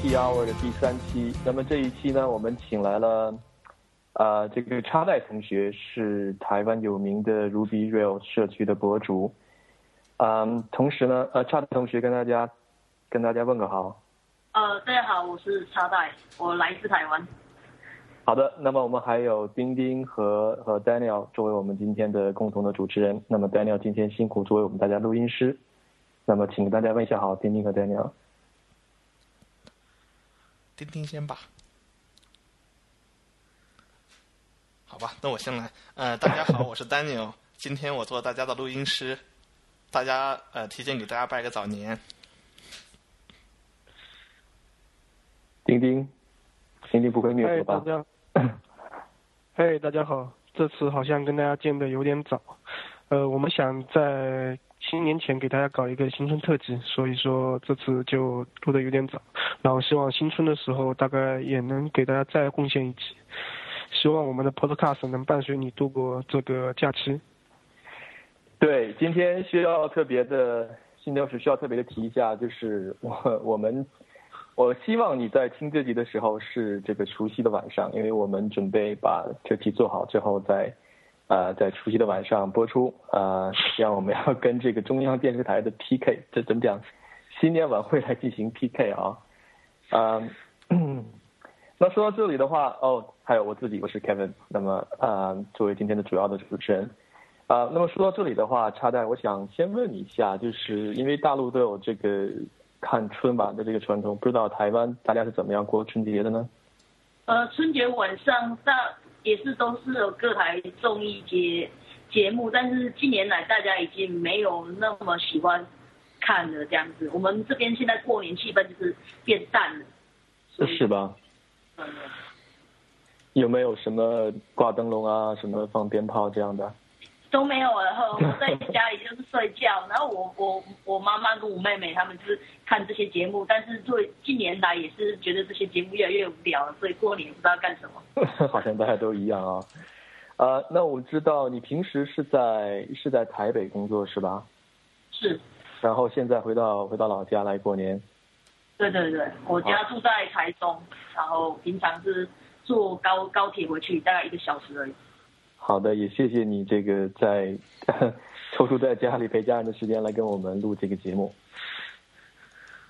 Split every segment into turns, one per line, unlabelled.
T Hour 的第三期。那么这一期呢，我们请来了啊，这个插代同学是台湾有名的 Ruby Rail 社区的博主。嗯，同时呢，呃，插代同学跟大家跟大家问个好。
呃，大家好，我是插代，我来自台湾。
好的，那么我们还有丁丁和和 Daniel 作为我们今天的共同的主持人。那么 Daniel 今天辛苦作为我们大家录音师。那么请大家问一下好，丁丁和 Daniel。
丁丁先吧，好吧，那我先来。呃，大家好，我是 Daniel，今天我做大家的录音师，大家呃提前给大家拜个早年。
丁丁，丁丁不会虐我吧？
大家，嘿，大家好，这次好像跟大家见的有点早，呃，我们想在。新年前给大家搞一个新春特辑，所以说这次就录的有点早，然后希望新春的时候大概也能给大家再贡献一集，希望我们的 Podcast 能伴随你度过这个假期。
对，今天需要特别的，新六是需要特别的提一下，就是我 我们，我希望你在听这集的时候是这个除夕的晚上，因为我们准备把这题做好之后再。呃，在除夕的晚上播出，呃，这样我们要跟这个中央电视台的 PK，这怎么讲？新年晚会来进行 PK 啊，嗯，那说到这里的话，哦，还有我自己，我是 Kevin，那么呃，作为今天的主要的主持人，啊，那么说到这里的话，插代，我想先问你一下，就是因为大陆都有这个看春晚的这个传统，不知道台湾大家是怎么样过春节的呢？
呃，春节晚上大。也是都是有各台综艺节节目，但是近年来大家已经没有那么喜欢看了这样子。我们这边现在过年气氛就是变淡了，
是吧？嗯。有没有什么挂灯笼啊，什么放鞭炮这样的？
都没有然后我在家里就是睡觉，然后我我我妈妈跟我妹妹他们就是看这些节目，但是最近年来也是觉得这些节目越来越无聊了，所以过年不知道干什么。
好像大家都一样啊，呃，那我知道你平时是在是在台北工作是吧？
是。
然后现在回到回到老家来过年。
对对对，我家住在台中，然后平常是坐高高铁回去，大概一个小时而已。
好的，也谢谢你这个在 抽出在家里陪家人的时间来跟我们录这个节目。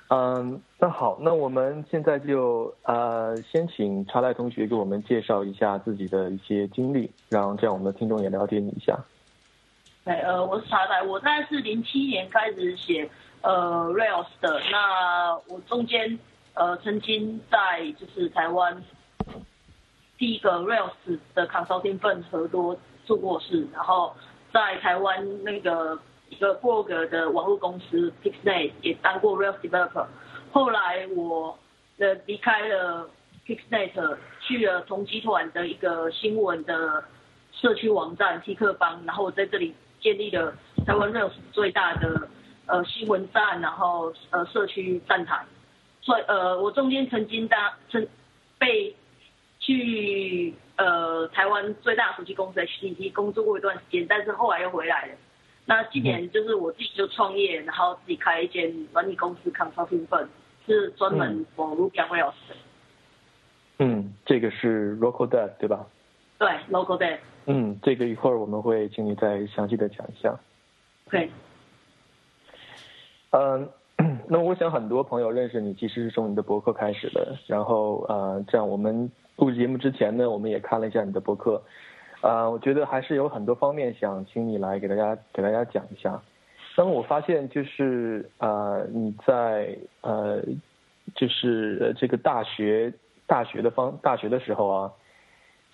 嗯，那好，那我们现在就呃先请查赖同学给我们介绍一下自己的一些经历，让这样我们的听众也了解你一下。
对，呃，我是查赖，我大概是零七年开始写呃 Rails 的，那我中间呃曾经在就是台湾。第一个 Rails 的 consulting firm 合作做过事，然后在台湾那个一个 blog 的网络公司 Pixnet 也当过 Rails developer。后来我呃离开了 Pixnet，去了同集团的一个新闻的社区网站 T 客邦，然后我在这里建立了台湾 Rails 最大的呃新闻站，然后呃社区站台。所以呃我中间曾经当曾被去呃台湾最大的手机公司 HTC 工作过一段时间，但是后来又回来了。那今年就是我自己就创业，然后自己开一间软体公司 Consulting Firm，是专门网络两位老师。
嗯，这个是 Local Dev 对吧？
对，Local Dev。
嗯，这个一会儿我们会请你再详细的讲一下。
对。
嗯。那我想很多朋友认识你，其实是从你的博客开始的。然后呃，这样我们录节目之前呢，我们也看了一下你的博客，啊，我觉得还是有很多方面想请你来给大家给大家讲一下。那么我发现就是呃你在呃就是这个大学大学的方大学的时候啊，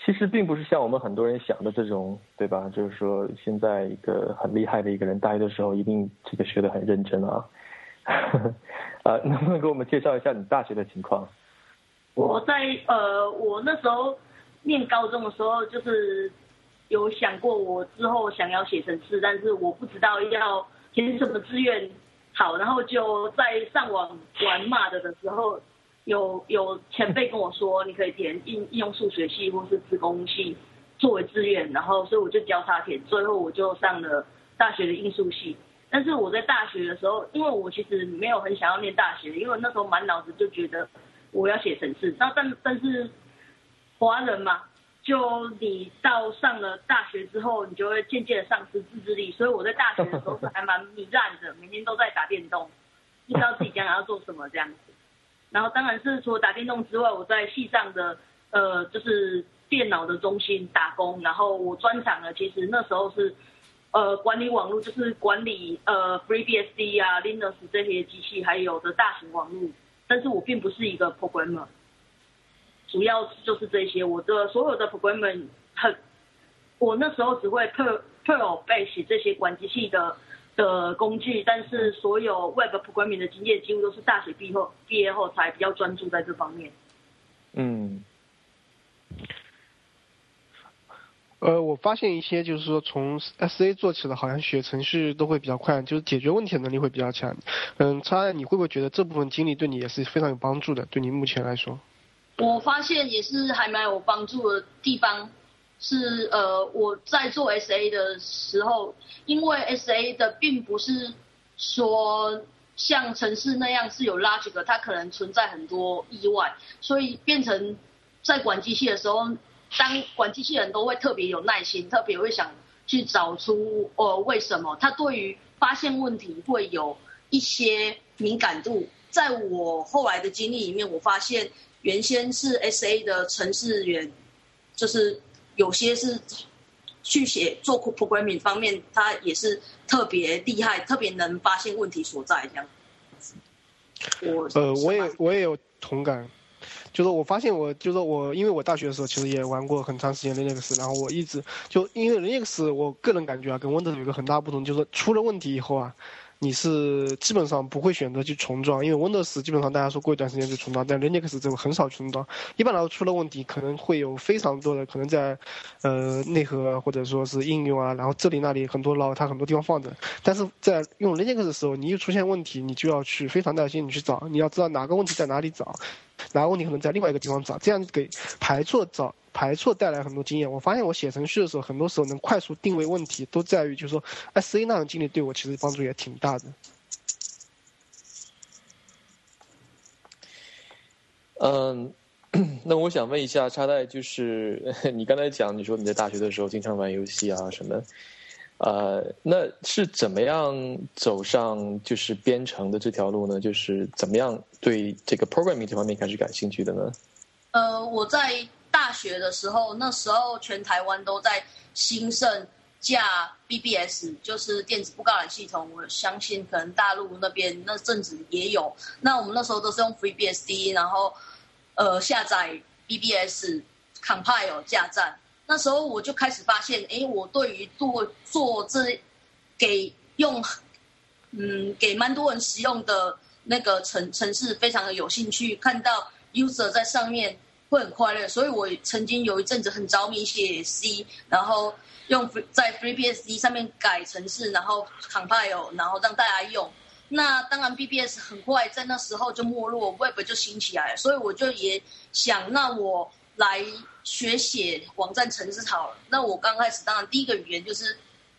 其实并不是像我们很多人想的这种，对吧？就是说现在一个很厉害的一个人，大学的时候一定这个学的很认真啊。呃，能不能给我们介绍一下你大学的情况？
我在呃，我那时候念高中的时候，就是有想过我之后想要写程式，但是我不知道要填什么志愿好，然后就在上网玩骂的的时候，有有前辈跟我说，你可以填应应用数学系或是自工系作为志愿，然后所以我就交叉填，最后我就上了大学的应数系。但是我在大学的时候，因为我其实没有很想要念大学，因为那时候满脑子就觉得我要写程式。那但但是华人嘛，就你到上了大学之后，你就会渐渐的丧失自制力。所以我在大学的时候是还蛮糜烂的，每天都在打电动，不知道自己将来要做什么这样子。然后当然是除了打电动之外，我在系上的呃就是电脑的中心打工，然后我专长呢，其实那时候是。呃，管理网络就是管理呃，FreeBSD 啊，Linux 这些机器，还有的大型网络。但是我并不是一个 programmer，主要就是这些。我的所有的 programmer 很，我那时候只会 Perl、Perl、Bash 这些管机器的的工具，但是所有 Web programming 的经验几乎都是大学毕业后毕业后才比较专注在这方面。
嗯。
呃，我发现一些就是说从 S A 做起的，好像写程序都会比较快，就是解决问题的能力会比较强。嗯，他你会不会觉得这部分经历对你也是非常有帮助的？对你目前来说？
我发现也是还蛮有帮助的地方，是呃我在做 S A 的时候，因为 S A 的并不是说像城市那样是有 logic，它可能存在很多意外，所以变成在管机器的时候。当管机器人都会特别有耐心，特别会想去找出呃为什么，他对于发现问题会有一些敏感度。在我后来的经历里面，我发现原先是 S A 的程式员，就是有些是去写做 programming 方面，他也是特别厉害，特别能发现问题所在这样。
我呃，我也我也有同感。就是我发现，我就是我，因为我大学的时候其实也玩过很长时间 Linux，然后我一直就因为 Linux，我个人感觉啊，跟 Windows 有个很大不同，就是出了问题以后啊。你是基本上不会选择去重装，因为 Windows 基本上大家说过一段时间就重装，但 Linux 这个很少重装。一般来说出了问题，可能会有非常多的可能在，呃内核或者说是应用啊，然后这里那里很多老它很多地方放着。但是在用 Linux 的时候，你一出现问题，你就要去非常耐心你去找，你要知道哪个问题在哪里找，然后问题可能在另外一个地方找，这样给排错找。排错带来很多经验。我发现我写程序的时候，很多时候能快速定位问题，都在于就是说，S A 那种经历对我其实帮助也挺大的。
嗯，那我想问一下插袋，就是 你刚才讲，你说你在大学的时候经常玩游戏啊什么，呃，那是怎么样走上就是编程的这条路呢？就是怎么样对这个 programming 这方面开始感兴趣的呢？
呃，我在。大学的时候，那时候全台湾都在兴盛架 BBS，就是电子布告栏系统。我相信可能大陆那边那阵子也有。那我们那时候都是用 FreeBSD，然后呃下载 BBS compile 架站。那时候我就开始发现，哎，我对于做做这给用嗯给蛮多人使用的那个城城市非常的有兴趣，看到 user 在上面。会很快乐，所以我曾经有一阵子很着迷写 C，然后用在 FreeBSD 上面改程式，然后 compile，然后让大家用。那当然 BBS 很快在那时候就没落，Web 就兴起来了，所以我就也想，那我来学写网站程式好了。那我刚开始当然第一个语言就是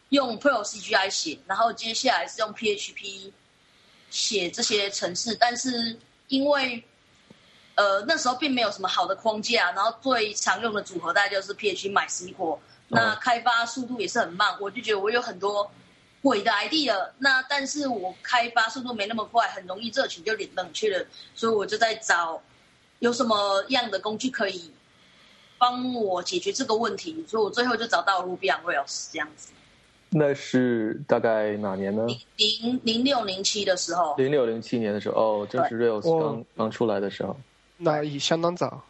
用 Perl CGI 写，然后接下来是用 PHP 写这些程式，但是因为呃，那时候并没有什么好的框架，然后最常用的组合大概就是 PHP、MySQL，那开发速度也是很慢。我就觉得我有很多鬼的 idea，那但是我开发速度没那么快，很容易热情就冷却了。所以我就在找有什么样的工具可以帮我解决这个问题，所以我最后就找到 Ruby on Rails 这样子。
那是大概哪年呢？
零零六零七的时候。
零六零七年的时候，哦，正是 Rails 刚刚出来的时候。
那也相当早。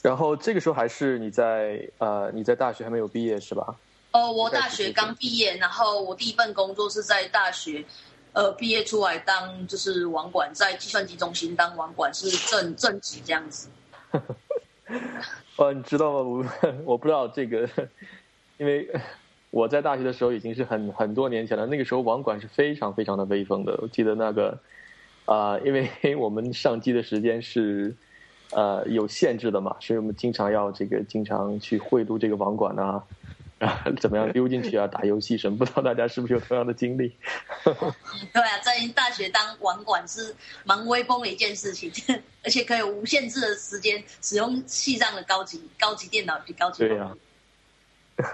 然后这个时候还是你在呃你在大学还没有毕业是吧？
哦，我大学刚毕业，然后我第一份工作是在大学，呃，毕业出来当就是网管，在计算机中心当网管是正正职这样子。
哦，你知道吗？我 我不知道这个，因为我在大学的时候已经是很很多年前了，那个时候网管是非常非常的威风的，我记得那个。啊，因为 我们上机的时间是，呃，有限制的嘛，所以我们经常要这个经常去会读这个网管啊，啊，怎么样溜进去啊，打游戏什么？不知道大家是不是有同样的经历？
对啊，在大学当网管是蛮威风的一件事情，而且可以无限制的时间使用系上的高级高级电脑及高级。
对呀。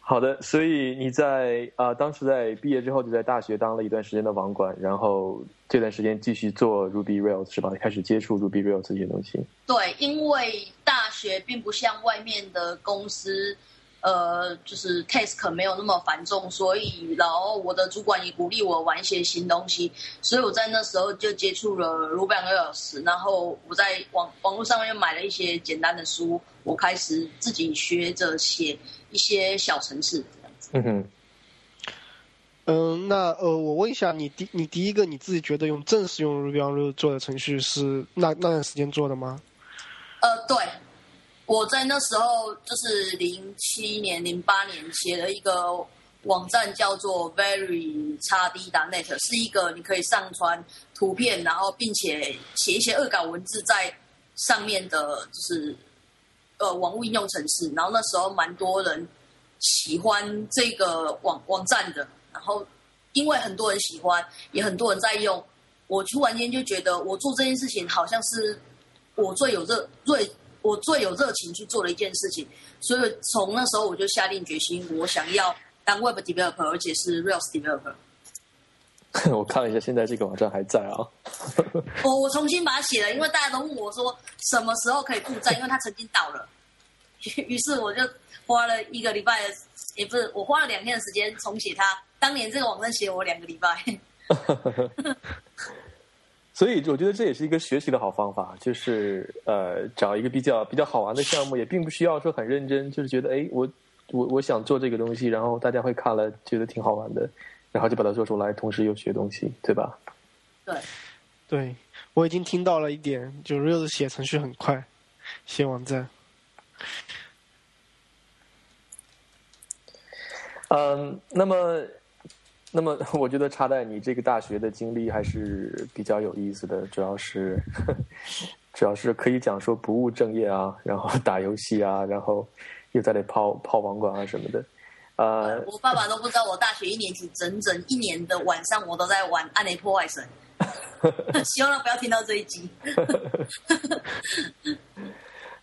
好的，所以你在啊，当时在毕业之后就在大学当了一段时间的网管，然后这段时间继续做 Ruby Rails 是吧？开始接触 Ruby Rails 这些东西。
对，因为大学并不像外面的公司，呃，就是 task 没有那么繁重，所以然后我的主管也鼓励我玩一些新东西，所以我在那时候就接触了 Ruby Rails，然后我在网网络上面买了一些简单的书，我开始自己学着写。一些小程式这样子。嗯哼。
嗯，那呃，我问一下，你第你第一个你自己觉得用正式用 Ruby on Rails 做的程序是那那段时间做的吗？
呃，对，我在那时候就是零七年、零八年写了一个网站，叫做 Very 叉 D 打 Net，是一个你可以上传图片，然后并且写一些恶搞文字在上面的，就是。呃，网络应用程式，然后那时候蛮多人喜欢这个网网站的，然后因为很多人喜欢，也很多人在用，我突然间就觉得我做这件事情好像是我最有热最我最有热情去做的一件事情，所以从那时候我就下定决心，我想要当 Web developer，而且是 Rails developer。
我看了一下，现在这个网站还在啊。
我我重新把它写了，因为大家都问我说什么时候可以复站，因为它曾经倒了。于是我就花了一个礼拜，也不是我花了两天的时间重写它。当年这个网站写我两个礼拜。
所以我觉得这也是一个学习的好方法，就是呃找一个比较比较好玩的项目，也并不需要说很认真，就是觉得哎我我我想做这个东西，然后大家会看了觉得挺好玩的。然后就把它做出来，同时又学东西，对吧？
对，
对，我已经听到了一点，就 Rails 写程序很快，写网站。
嗯，那么，那么，我觉得插在你这个大学的经历还是比较有意思的，主要是，主要是可以讲说不务正业啊，然后打游戏啊，然后又在那泡泡网管啊什么的。呃，
我爸爸都不知道，我大学一年级整整一年的晚上，我都在玩《暗雷破坏神 》。希望他不要听到这一集。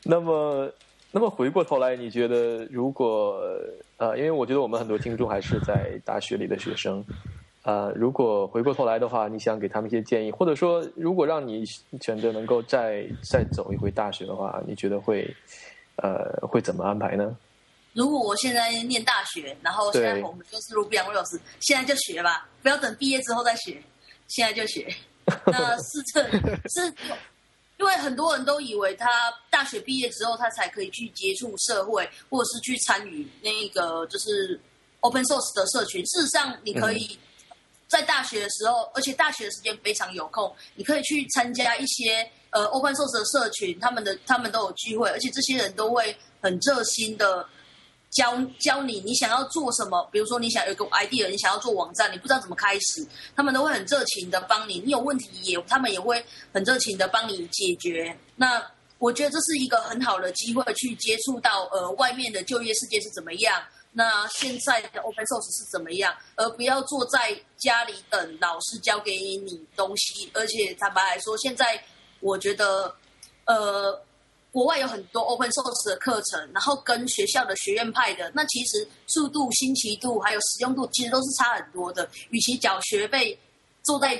那么，那么回过头来，你觉得如果呃，因为我觉得我们很多听众还是在大学里的学生，呃，如果回过头来的话，你想给他们一些建议，或者说，如果让你选择能够再再走一回大学的话，你觉得会呃会怎么安排呢？
如果我现在念大学，然后现在我们就是 Ruby on Rails，现在就学吧，不要等毕业之后再学，现在就学。那是这，是因为很多人都以为他大学毕业之后，他才可以去接触社会，或者是去参与那个就是 Open Source 的社群。事实上，你可以在大学的时候，而且大学的时间非常有空，你可以去参加一些呃 Open Source 的社群，他们的他们都有聚会，而且这些人都会很热心的。教教你，你想要做什么？比如说，你想有个 idea，你想要做网站，你不知道怎么开始，他们都会很热情的帮你。你有问题也，他们也会很热情的帮你解决。那我觉得这是一个很好的机会，去接触到呃外面的就业世界是怎么样，那现在的 open source 是怎么样，而不要坐在家里等老师教给你东西。而且坦白来说，现在我觉得呃。国外有很多 open source 的课程，然后跟学校的学院派的，那其实速度、新奇度还有使用度，其实都是差很多的。与其缴学费坐在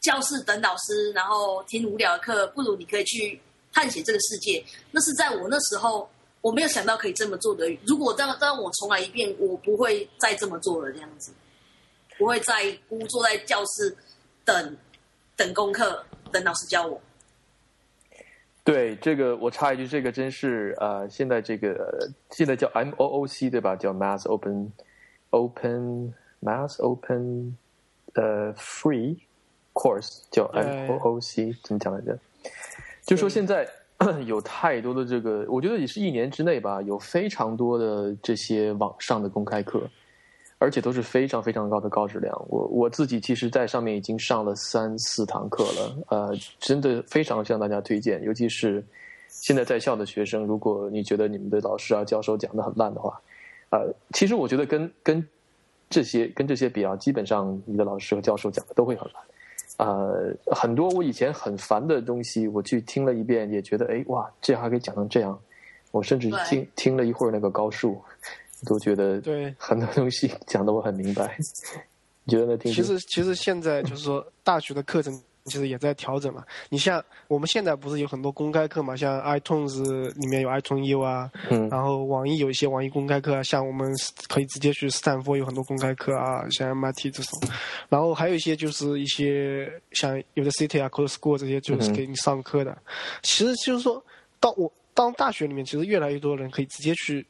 教室等老师，然后听无聊的课，不如你可以去探险这个世界。那是在我那时候，我没有想到可以这么做的。如果让让我重来一遍，我不会再这么做了。这样子，不会再孤坐在教室等等功课，等老师教我。
对这个，我插一句，这个真是呃，现在这个现在叫 M O O C 对吧？叫 Mass Open Open Mass Open 呃 Free Course 叫 M O O C 怎么讲来着？就说现在 有太多的这个，我觉得也是一年之内吧，有非常多的这些网上的公开课。而且都是非常非常高的高质量。我我自己其实，在上面已经上了三四堂课了，呃，真的非常向大家推荐。尤其是，现在在校的学生，如果你觉得你们的老师啊、教授讲的很烂的话，呃，其实我觉得跟跟这些跟这些比啊，基本上你的老师和教授讲的都会很烂。呃，很多我以前很烦的东西，我去听了一遍，也觉得哎哇，这还可以讲成这样。我甚至听听了一会儿那个高数，都觉得
对
很多东西讲的我很明白。你觉得呢？
其实其实现在就是说大学的课程。其实也在调整嘛。你像我们现在不是有很多公开课嘛？像 iTunes 里面有 iTunes U 啊，
嗯，
然后网易有一些网易公开课啊，像我们可以直接去斯坦福有很多公开课啊，像 MIT 这种。然后还有一些就是一些像有的 City 啊、Code School 这些就是给你上课的。其实就是说，到我当大学里面，其实越来越多人可以直接去。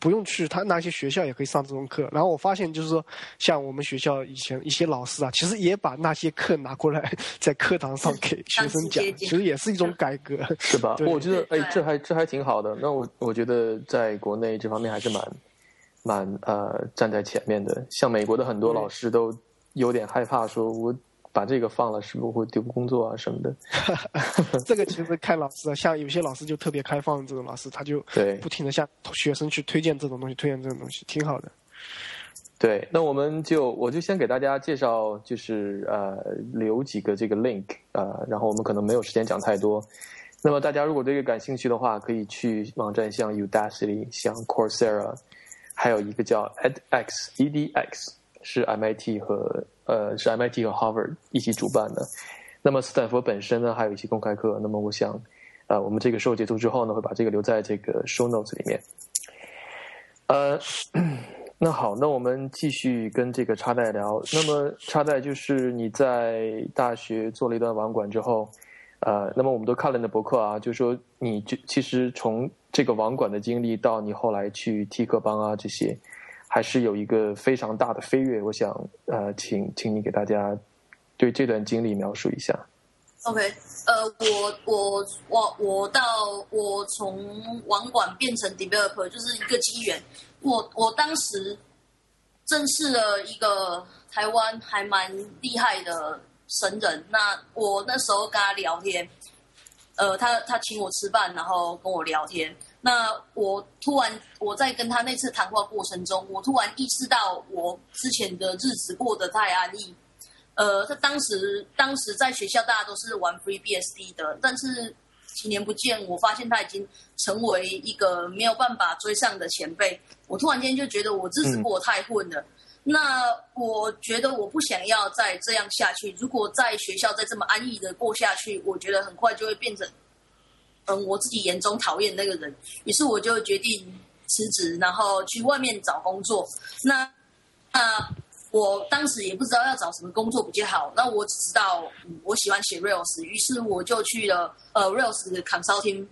不用去，他那些学校也可以上这种课。然后我发现，就是说，像我们学校以前一些老师啊，其实也把那些课拿过来在课堂上给学生讲，其实也是一种改革，
是吧？我觉得，哎，这还这还挺好的。那我我觉得，在国内这方面还是蛮蛮呃站在前面的。像美国的很多老师都有点害怕，说我。把这个放了，是不是会丢工作啊什么的？
这个其实看老师啊，像有些老师就特别开放，这种老师他就
对
不停的向学生去推荐这种东西，推荐这种东西，挺好的。
对，那我们就我就先给大家介绍，就是呃留几个这个 link 呃，然后我们可能没有时间讲太多。那么大家如果对这个感兴趣的话，可以去网站像 Udacity、像 Coursera，还有一个叫 edX，EDX 是 MIT 和。呃，是 MIT 和 Harvard 一起主办的。那么斯坦福本身呢，还有一些公开课。那么我想，呃，我们这个时候结束之后呢，会把这个留在这个 show notes 里面。呃，那好，那我们继续跟这个插代聊。那么插代就是你在大学做了一段网管之后，呃，那么我们都看了你的博客啊，就是说你就其实从这个网管的经历到你后来去替课帮啊这些。还是有一个非常大的飞跃，我想呃，请请你给大家对这段经历描述一下。
OK，呃，我我我我到我从网管变成 developer 就是一个机缘。我我当时认识了一个台湾还蛮厉害的神人，那我那时候跟他聊天，呃，他他请我吃饭，然后跟我聊天。那我突然我在跟他那次谈话过程中，我突然意识到我之前的日子过得太安逸。呃，他当时当时在学校大家都是玩 FreeBSD 的，但是几年不见，我发现他已经成为一个没有办法追上的前辈。我突然间就觉得我日子过得太混了。那我觉得我不想要再这样下去。如果在学校再这么安逸的过下去，我觉得很快就会变成。嗯，我自己眼中讨厌那个人，于是我就决定辞职，然后去外面找工作。那那我当时也不知道要找什么工作比较好，那我只知道我喜欢写 Rails，于是我就去了呃 Rails 的 consulting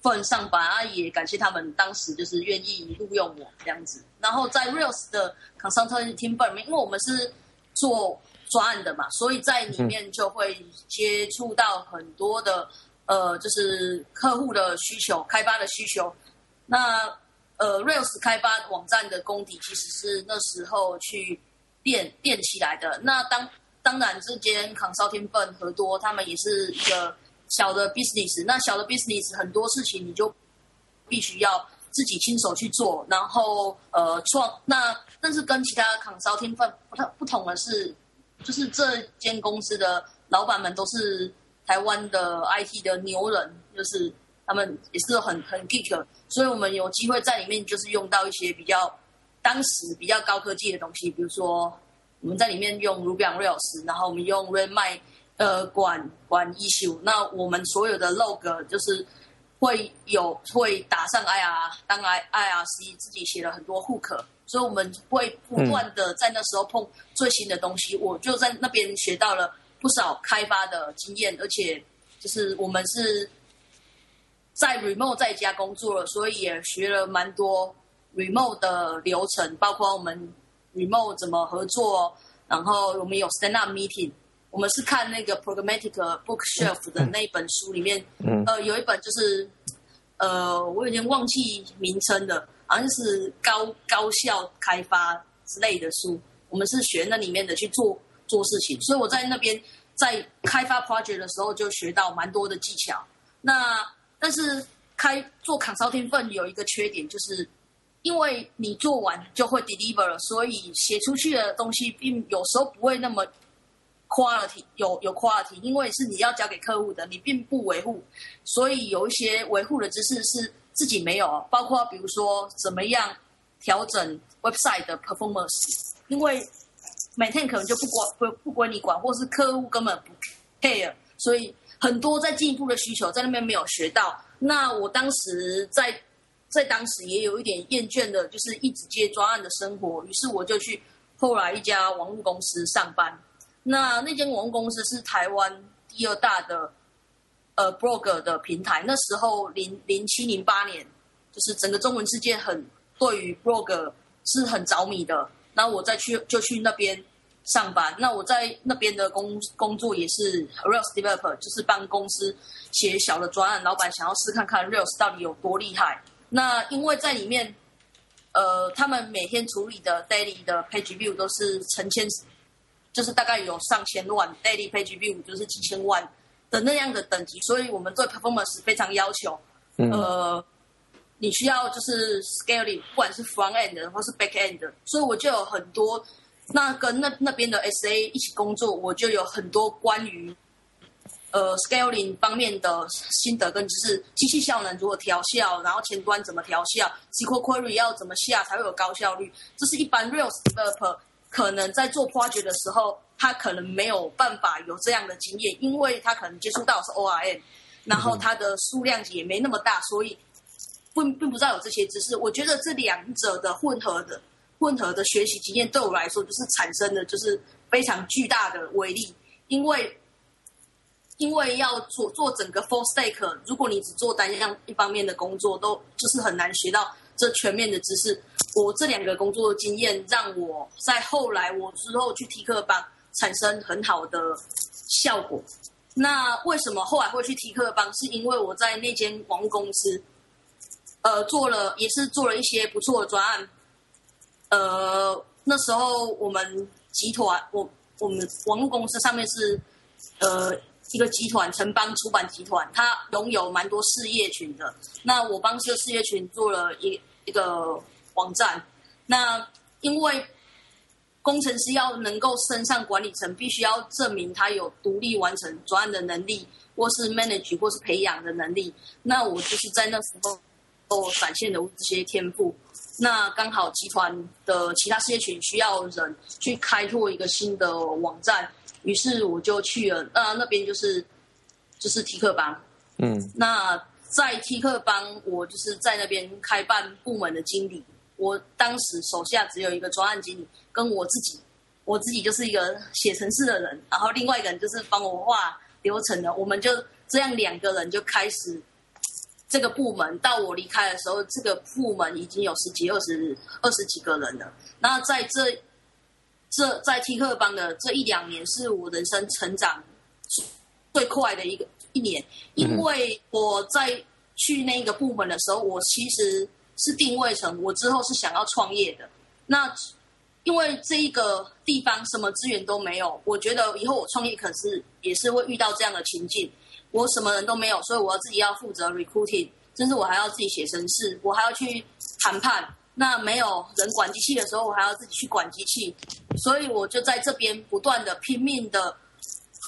firm 上班啊，也感谢他们当时就是愿意录用我这样子。然后在 Rails 的 consulting firm 因为我们是做专案的嘛，所以在里面就会接触到很多的。呃，就是客户的需求、开发的需求。那呃，Rails 开发网站的功底其实是那时候去练练起来的。那当当然，这间 consulting firm 和多，他们也是一个小的 business。那小的 business 很多事情你就必须要自己亲手去做，然后呃创。那但是跟其他 consulting firm 不太不同的是，就是这间公司的老板们都是。台湾的 IT 的牛人，就是他们也是很很 geek，所以我们有机会在里面就是用到一些比较当时比较高科技的东西，比如说我们在里面用 Ruby on Rails，然后我们用 Redmine 呃管管 issue，那我们所有的 log 就是会有会打上 IR 当 I IRC 自己写了很多 hook，所以我们会不断的在那时候碰最新的东西，我就在那边学到了。不少开发的经验，而且就是我们是在 remote 在家工作了，所以也学了蛮多 remote 的流程，包括我们 remote 怎么合作，然后我们有 stand up meeting，我们是看那个 programmatic bookshelf 的那一本书里面，呃，有一本就是呃，我有点忘记名称的，好像是高高效开发之类的书，我们是学那里面的去做。做事情，所以我在那边在开发 project 的时候就学到蛮多的技巧。那但是开做 consulting 份有一个缺点，就是因为你做完就会 deliver 了，所以写出去的东西并有时候不会那么 quality 有有 quality，因为是你要交给客户的，你并不维护，所以有一些维护的知识是自己没有，包括比如说怎么样调整 website 的 performance，因为每天可能就不管不不归你管，或是客户根本不 care，所以很多在进一步的需求在那边没有学到。那我当时在在当时也有一点厌倦的，就是一直接专案的生活，于是我就去后来一家网络公司上班。那那间网络公司是台湾第二大的呃 blog 的平台。那时候零零七零八年，就是整个中文世界很对于 blog 是很着迷的。那我再去就去那边上班。那我在那边的工工作也是 Rails developer，就是帮公司写小的专案。老板想要试看看 Rails 到底有多厉害。那因为在里面，呃，他们每天处理的 daily 的 page view 都是成千。就是大概有上千万 daily page view，就是几千万的那样的等级，所以我们对 performance 非常要求。呃，你需要就是 scaling，不管是 front end 或是 back end，所以我就有很多那跟那那边的 SA 一起工作，我就有很多关于呃 scaling 方面的心得跟就是，机器效能如何调校，然后前端怎么调校，SQL query 要怎么下才会有高效率，这是一般 Rails developer。可能在做 project 的时候，他可能没有办法有这样的经验，因为他可能接触到是 ORM，然后他的数量也没那么大，所以并并不知道有这些知识。我觉得这两者的混合的混合的学习经验对我来说，就是产生的就是非常巨大的威力，因为因为要做做整个 full stack，如果你只做单样一方面的工作，都就是很难学到。这全面的知识，我这两个工作经验，让我在后来我之后去 T 课帮产生很好的效果。那为什么后来会去 T 课帮？是因为我在那间网公司，呃，做了也是做了一些不错的专案。呃，那时候我们集团，我我们网络公司上面是呃。一个集团城邦出版集团，它拥有蛮多事业群的。那我帮这个事业群做了一一个网站。那因为工程师要能够升上管理层，必须要证明他有独立完成专案的能力，或是 manage 或是培养的能力。那我就是在那时候哦展现的这些天赋。那刚好集团的其他事业群需要人去开拓一个新的网站。于是我就去了，呃那边就是就是提克邦，
嗯，
那在提克邦，我就是在那边开办部门的经理。我当时手下只有一个专案经理，跟我自己，我自己就是一个写程式的人，然后另外一个人就是帮我画流程的。我们就这样两个人就开始这个部门。到我离开的时候，这个部门已经有十几、二十、二十几个人了。那在这。这在 T 克邦的这一两年是我人生成长最快的一个一年，因为我在去那个部门的时候，我其实是定位成我之后是想要创业的。那因为这一个地方什么资源都没有，我觉得以后我创业可是也是会遇到这样的情境。我什么人都没有，所以我要自己要负责 recruiting，甚至我还要自己写程式，我还要去谈判。那没有人管机器的时候，我还要自己去管机器，所以我就在这边不断的拼命的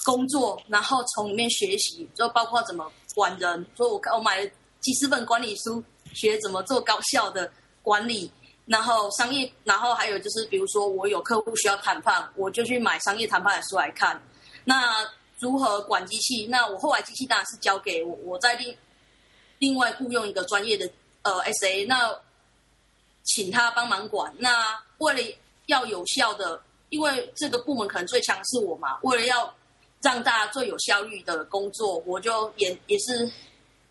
工作，然后从里面学习，就包括怎么管人。所以我我买了几十本管理书，学怎么做高效的管理，然后商业，然后还有就是，比如说我有客户需要谈判，我就去买商业谈判的书来看。那如何管机器？那我后来机器当然是交给我，我在另另外雇佣一个专业的呃 SA。那请他帮忙管。那为了要有效的，因为这个部门可能最强是我嘛。为了要让大家最有效率的工作，我就研也是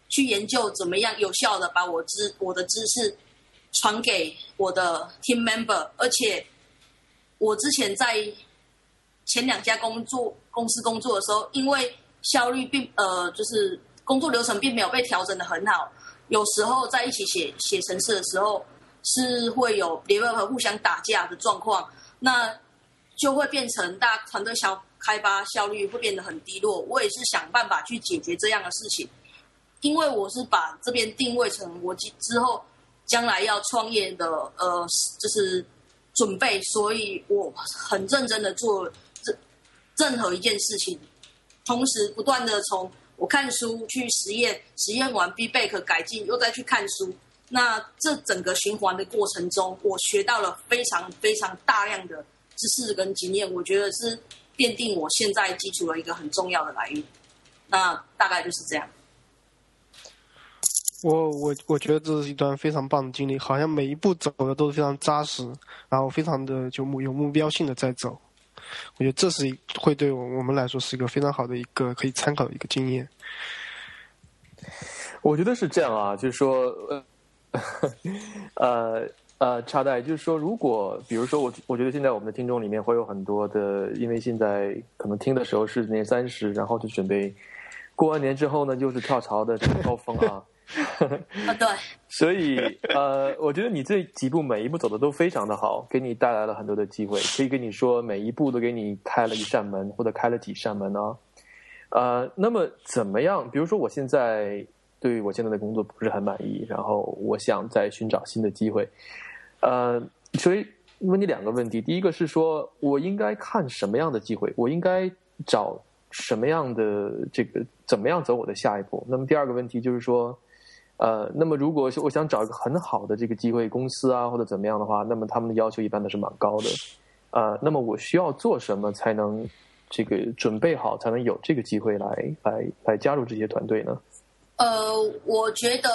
去研究怎么样有效的把我知我的知识传给我的 team member。而且我之前在前两家工作公司工作的时候，因为效率并呃就是工作流程并没有被调整的很好，有时候在一起写写程式的时候。是会有联合和互相打架的状况，那就会变成大团队小开发效率会变得很低落。我也是想办法去解决这样的事情，因为我是把这边定位成我之之后将来要创业的呃，就是准备，所以我很认真的做任何一件事情，同时不断的从我看书去实验，实验完 b b a k 改进，又再去看书。那这整个循环的过程中，我学到了非常非常大量的知识跟经验，我觉得是奠定我现在基础的一个很重要的来源。那大概就是这样。
我我我觉得这是一段非常棒的经历，好像每一步走的都是非常扎实，然后非常的就目有目标性的在走。我觉得这是会对我们来说是一个非常好的一个可以参考的一个经验。
我觉得是这样啊，就是说，呃 呃，插袋，就是说，如果比如说我，我觉得现在我们的听众里面会有很多的，因为现在可能听的时候是年三十，然后就准备过完年之后呢，就是跳槽的这个高峰啊。
啊，对。
所以，呃，我觉得你这几步每一步走的都非常的好，给你带来了很多的机会。可以跟你说，每一步都给你开了一扇门，或者开了几扇门呢？呃，那么怎么样？比如说，我现在对于我现在的工作不是很满意，然后我想再寻找新的机会。呃，所以问你两个问题：第一个是说我应该看什么样的机会？我应该找什么样的这个？怎么样走我的下一步？那么第二个问题就是说。呃，那么如果是我想找一个很好的这个机会公司啊，或者怎么样的话，那么他们的要求一般都是蛮高的。呃，那么我需要做什么才能这个准备好，才能有这个机会来来来加入这些团队呢？
呃，我觉得，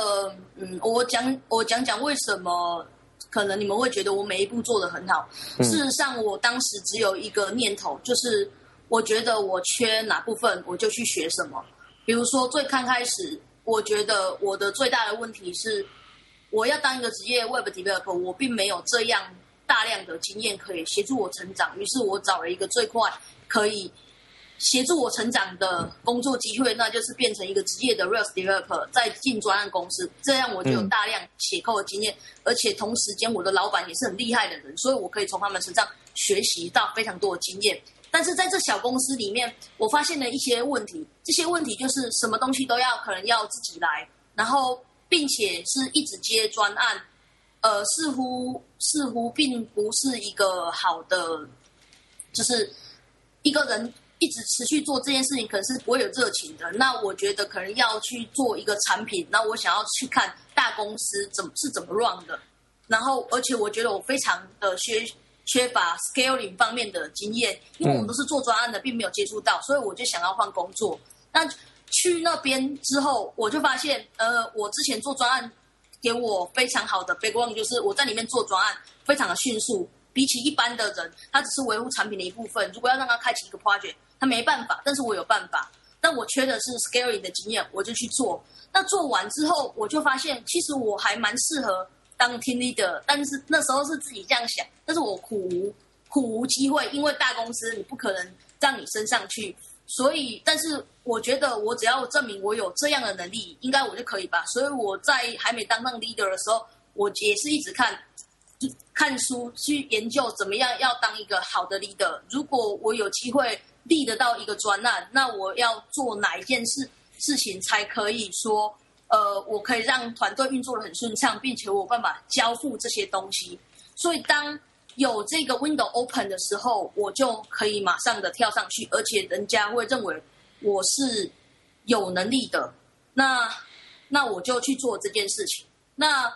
嗯，我讲我讲讲为什么可能你们会觉得我每一步做的很好。事实上，我当时只有一个念头，就是我觉得我缺哪部分，我就去学什么。比如说，最刚开始。我觉得我的最大的问题是，我要当一个职业 Web Developer，我并没有这样大量的经验可以协助我成长。于是我找了一个最快可以协助我成长的工作机会，那就是变成一个职业的 Rails Developer，再进专案公司，这样我就有大量写扣的经验，而且同时间我的老板也是很厉害的人，所以我可以从他们身上学习到非常多的经验。但是在这小公司里面，我发现了一些问题。这些问题就是什么东西都要可能要自己来，然后并且是一直接专案，呃，似乎似乎并不是一个好的，就是一个人一直持续做这件事情，可能是不会有热情的。那我觉得可能要去做一个产品，那我想要去看大公司怎么是怎么 run 的。然后，而且我觉得我非常的缺。缺乏 scaling 方面的经验，因为我们都是做专案的，并没有接触到，所以我就想要换工作。那去那边之后，我就发现，呃，我之前做专案给我非常好的 background，就是我在里面做专案非常的迅速，比起一般的人，他只是维护产品的一部分。如果要让他开启一个 project，他没办法，但是我有办法。但我缺的是 scaling 的经验，我就去做。那做完之后，我就发现，其实我还蛮适合。当 team leader，但是那时候是自己这样想，但是我苦无苦无机会，因为大公司你不可能让你升上去，所以，但是我觉得我只要证明我有这样的能力，应该我就可以吧。所以我在还没当上 leader 的时候，我也是一直看看书去研究怎么样要当一个好的 leader。如果我有机会立得到一个专案，那我要做哪一件事事情才可以说？呃，我可以让团队运作的很顺畅，并且我有办法交付这些东西。所以当有这个 window open 的时候，我就可以马上的跳上去，而且人家会认为我是有能力的。那那我就去做这件事情。那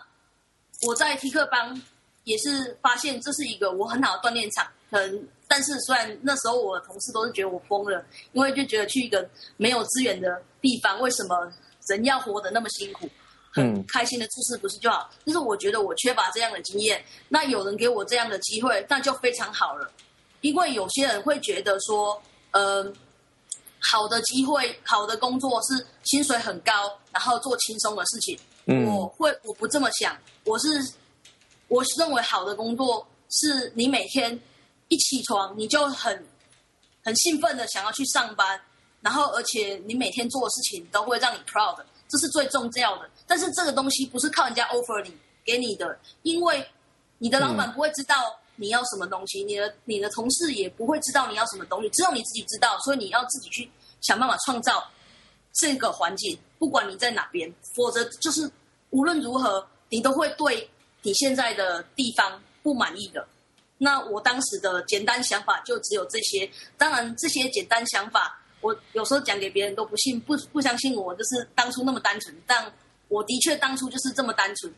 我在 T 课班也是发现这是一个我很好的锻炼场。很，但是虽然那时候我的同事都是觉得我疯了，因为就觉得去一个没有资源的地方，为什么？人要活得那么辛苦，很开心的做事不是就好？但是我觉得我缺乏这样的经验，那有人给我这样的机会，那就非常好了。因为有些人会觉得说，呃，好的机会、好的工作是薪水很高，然后做轻松的事情。我会我不这么想，我是我认为好的工作是你每天一起床你就很很兴奋的想要去上班。然后，而且你每天做的事情都会让你 proud，这是最重要的。但是这个东西不是靠人家 offer 你给你的，因为你的老板不会知道你要什么东西，你的你的同事也不会知道你要什么东西，只有你自己知道。所以你要自己去想办法创造这个环境。不管你在哪边，否则就是无论如何，你都会对你现在的地方不满意的。那我当时的简单想法就只有这些，当然这些简单想法，我有时候讲给别人都不信，不不相信我，就是当初那么单纯。但我的确当初就是这么单纯，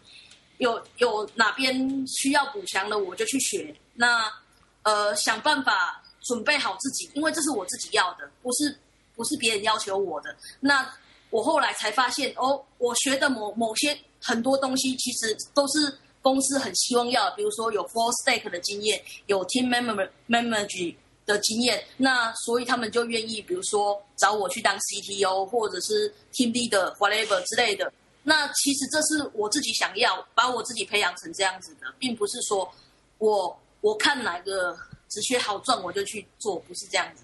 有有哪边需要补强的，我就去学。那呃，想办法准备好自己，因为这是我自己要的，不是不是别人要求我的。那我后来才发现，哦，我学的某某些很多东西，其实都是。公司很希望要，比如说有 full stack 的经验，有 team member manager 的经验，那所以他们就愿意，比如说找我去当 CTO 或者是 team leader whatever 之类的。那其实这是我自己想要把我自己培养成这样子的，并不是说我我看哪个职缺好赚我就去做，不是这样子。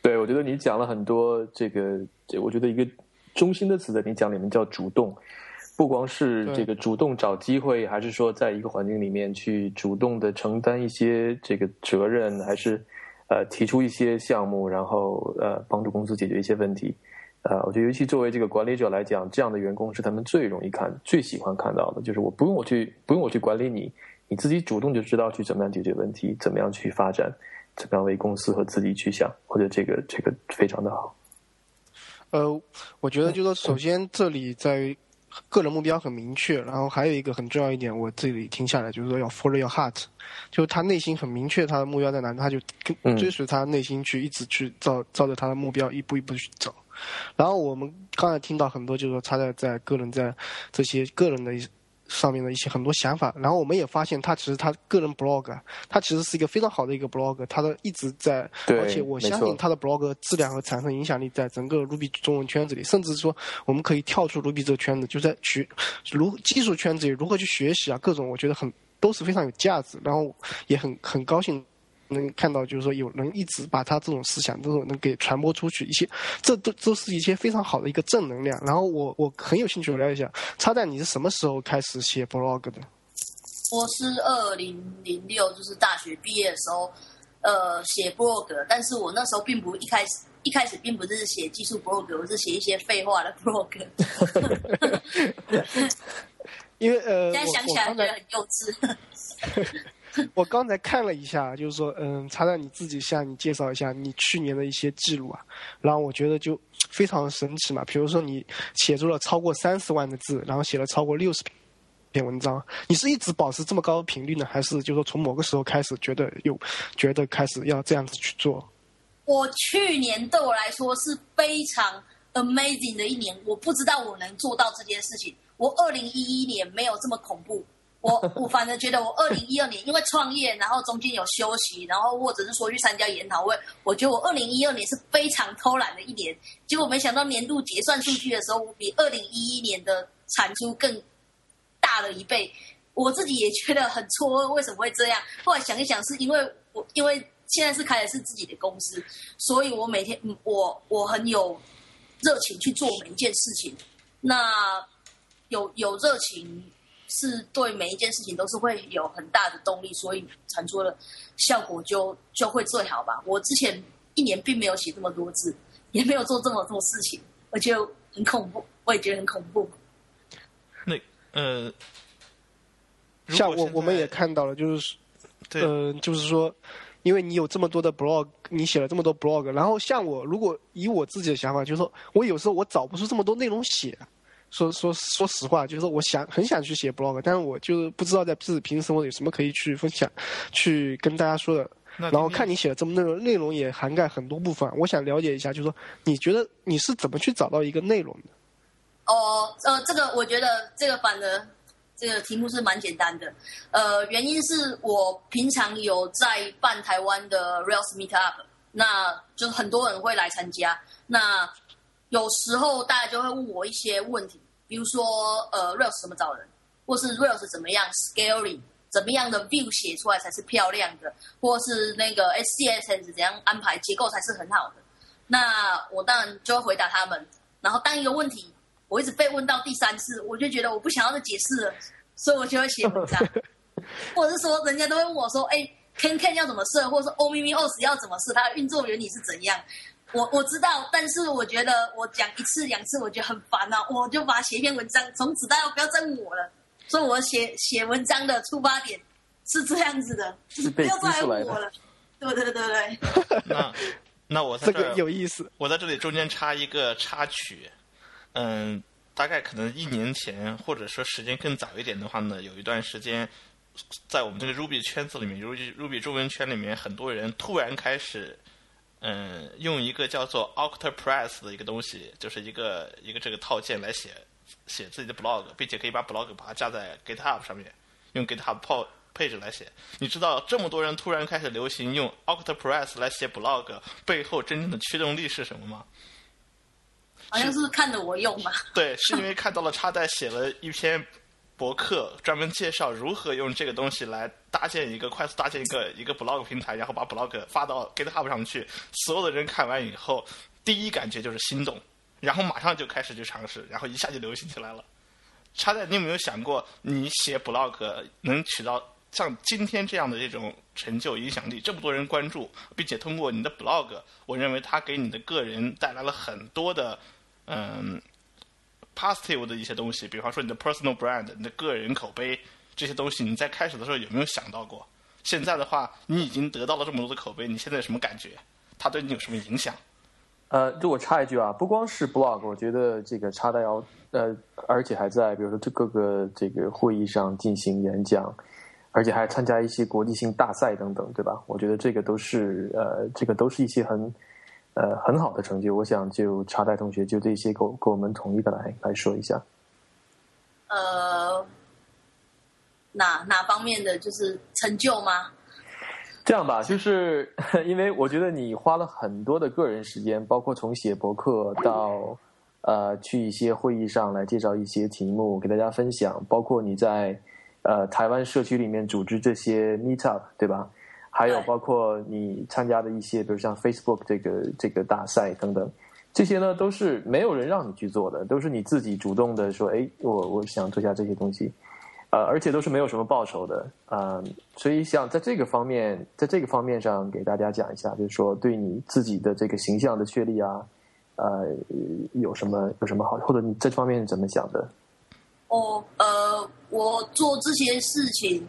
对，我觉得你讲了很多这个，我觉得一个中心的词在你讲里面叫主动。不光是这个主动找机会，还是说在一个环境里面去主动的承担一些这个责任，还是呃提出一些项目，然后呃帮助公司解决一些问题。呃，我觉得尤其作为这个管理者来讲，这样的员工是他们最容易看、最喜欢看到的。就是我不用我去，不用我去管理你，你自己主动就知道去怎么样解决问题，怎么样去发展，怎么样为公司和自己去想。或者这个这个非常的好。
呃，我觉得就说首先这里在。个人目标很明确，然后还有一个很重要一点，我这里听下来就是说要 follow your heart，就是他内心很明确他的目标在哪，他就跟追随他内心去，一直去照照着他的目标一步一步去走。然后我们刚才听到很多，就是说他在在个人在这些个人的。上面的一些很多想法，然后我们也发现他其实他个人 blog，他其实是一个非常好的一个 blog，他的一直在，而且我相信他的 blog 质量和产生影响力在整个 Ruby 中文圈子里，甚至说我们可以跳出 Ruby 这个圈子，就在学如技术圈子里如何去学习啊，各种我觉得很都是非常有价值，然后也很很高兴。能看到，就是说有人一直把他这种思想都能给传播出去，一些这都都是一些非常好的一个正能量。然后我我很有兴趣了解一下，插蛋，你是什么时候开始写 blog 的？
我是二零零六，就是大学毕业的时候，呃，写 blog。但是我那时候并不一开始一开始并不是写技术 blog，我是写一些废话的 blog。
因为呃，
现在想起来觉得很幼稚。
我刚才看了一下，就是说，嗯，查查你自己向你介绍一下你去年的一些记录啊，然后我觉得就非常神奇嘛。比如说你写出了超过三十万的字，然后写了超过六十篇文章，你是一直保持这么高的频率呢，还是就是说从某个时候开始觉得有觉得开始要这样子去做？
我去年对我来说是非常 amazing 的一年，我不知道我能做到这件事情。我二零一一年没有这么恐怖。我我反正觉得我二零一二年因为创业，然后中间有休息，然后或者是说去参加研讨会，我觉得我二零一二年是非常偷懒的一年。结果没想到年度结算数据的时候，我比二零一一年的产出更大了一倍。我自己也觉得很错愕，为什么会这样？后来想一想，是因为我因为现在是开的是自己的公司，所以我每天我我很有热情去做每一件事情。那有有热情。是对每一件事情都是会有很大的动力，所以产出的效果就就会最好吧。我之前一年并没有写这么多字，也没有做这么多事情，我觉得很恐怖，我也觉得很恐怖。
那呃，
像我我们也看到了，就是呃，就是说，因为你有这么多的 blog，你写了这么多 blog，然后像我，如果以我自己的想法，就是说我有时候我找不出这么多内容写。说说说实话，就是说我想很想去写 blog，但是我就是不知道在自己平时生活里有什么可以去分享，去跟大家说的。然后看你写的这么内容，内容也涵盖很多部分，我想了解一下，就是说你觉得你是怎么去找到一个内容的？
哦，呃，这个我觉得这个反而这个题目是蛮简单的。呃，原因是我平常有在办台湾的 Rails Meetup，那就很多人会来参加。那有时候大家就会问我一些问题，比如说呃，Rails 怎么找人，或是 Rails 怎么样 scaling，怎么样的 view 写出来才是漂亮的，或是那个 SCSS 怎样安排结构才是很好的。那我当然就会回答他们。然后当一个问题我一直被问到第三次，我就觉得我不想要再解释了，所以我就会写文章，或者是说人家都会问我说，哎，Ken Ken 要怎么设，或者是 O M M O S 要怎么设，它的运作原理是怎样。我我知道，但是我觉得我讲一次两次，我觉得很烦啊，我就把它写一篇文章，从此大家不要再问我了。所以我写写文章的出发点是这样子的，就是不要再来问我了。对对对对。
那那我
这个有意思，
我在这里中间插一个插曲，嗯，大概可能一年前，或者说时间更早一点的话呢，有一段时间，在我们这个 Ruby 圈子里面，Ruby Ruby 中文圈里面，很多人突然开始。嗯，用一个叫做 Octopress 的一个东西，就是一个一个这个套件来写写自己的 blog，并且可以把 blog 把它加在 GitHub 上面，用 GitHub 配配置来写。你知道这么多人突然开始流行用 Octopress 来写 blog 背后真正的驱动力是什么吗？
好像是看着我用吧。
对，是因为看到了插袋写了一篇。博客专门介绍如何用这个东西来搭建一个快速搭建一个一个 blog 平台，然后把 blog 发到 GitHub 上去。所有的人看完以后，第一感觉就是心动，然后马上就开始去尝试，然后一下就流行起来了。插在，你有没有想过，你写 blog 能取到像今天这样的这种成就、影响力，这么多人关注，并且通过你的 blog，我认为它给你的个人带来了很多的嗯。Positive 的一些东西，比方说你的 personal brand，你的个人口碑这些东西，你在开始的时候有没有想到过？现在的话，你已经得到了这么多的口碑，你现在什么感觉？它对你有什么影响？
呃，就我插一句啊，不光是 blog，我觉得这个插代要呃，而且还在比如说这各个这个会议上进行演讲，而且还参加一些国际性大赛等等，对吧？我觉得这个都是呃，这个都是一些很。呃，很好的成绩，我想就查代同学就这些，给给我们统一的来来说一下。
呃，哪哪方面的就是成就吗？
这样吧，就是 因为我觉得你花了很多的个人时间，包括从写博客到呃去一些会议上来介绍一些题目给大家分享，包括你在呃台湾社区里面组织这些 meetup，对吧？还有包括你参加的一些，比如像 Facebook 这个这个大赛等等，这些呢都是没有人让你去做的，都是你自己主动的说，哎，我我想做下这些东西，呃，而且都是没有什么报酬的，啊，所以想在这个方面，在这个方面上给大家讲一下，就是说对你自己的这个形象的确立啊，呃，有什么有什么好，或者你这方面怎么想的？
哦，呃，我做这些事情，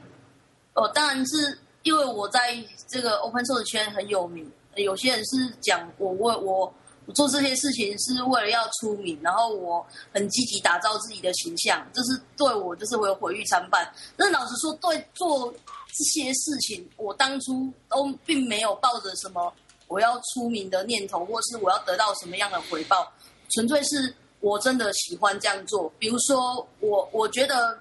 哦，当然是。因为我在这个 open source 圈很有名，有些人是讲我为我我做这些事情是为了要出名，然后我很积极打造自己的形象，这是对我就是我有毁誉参半。那老实说，对做这些事情，我当初都并没有抱着什么我要出名的念头，或是我要得到什么样的回报，纯粹是我真的喜欢这样做。比如说，我我觉得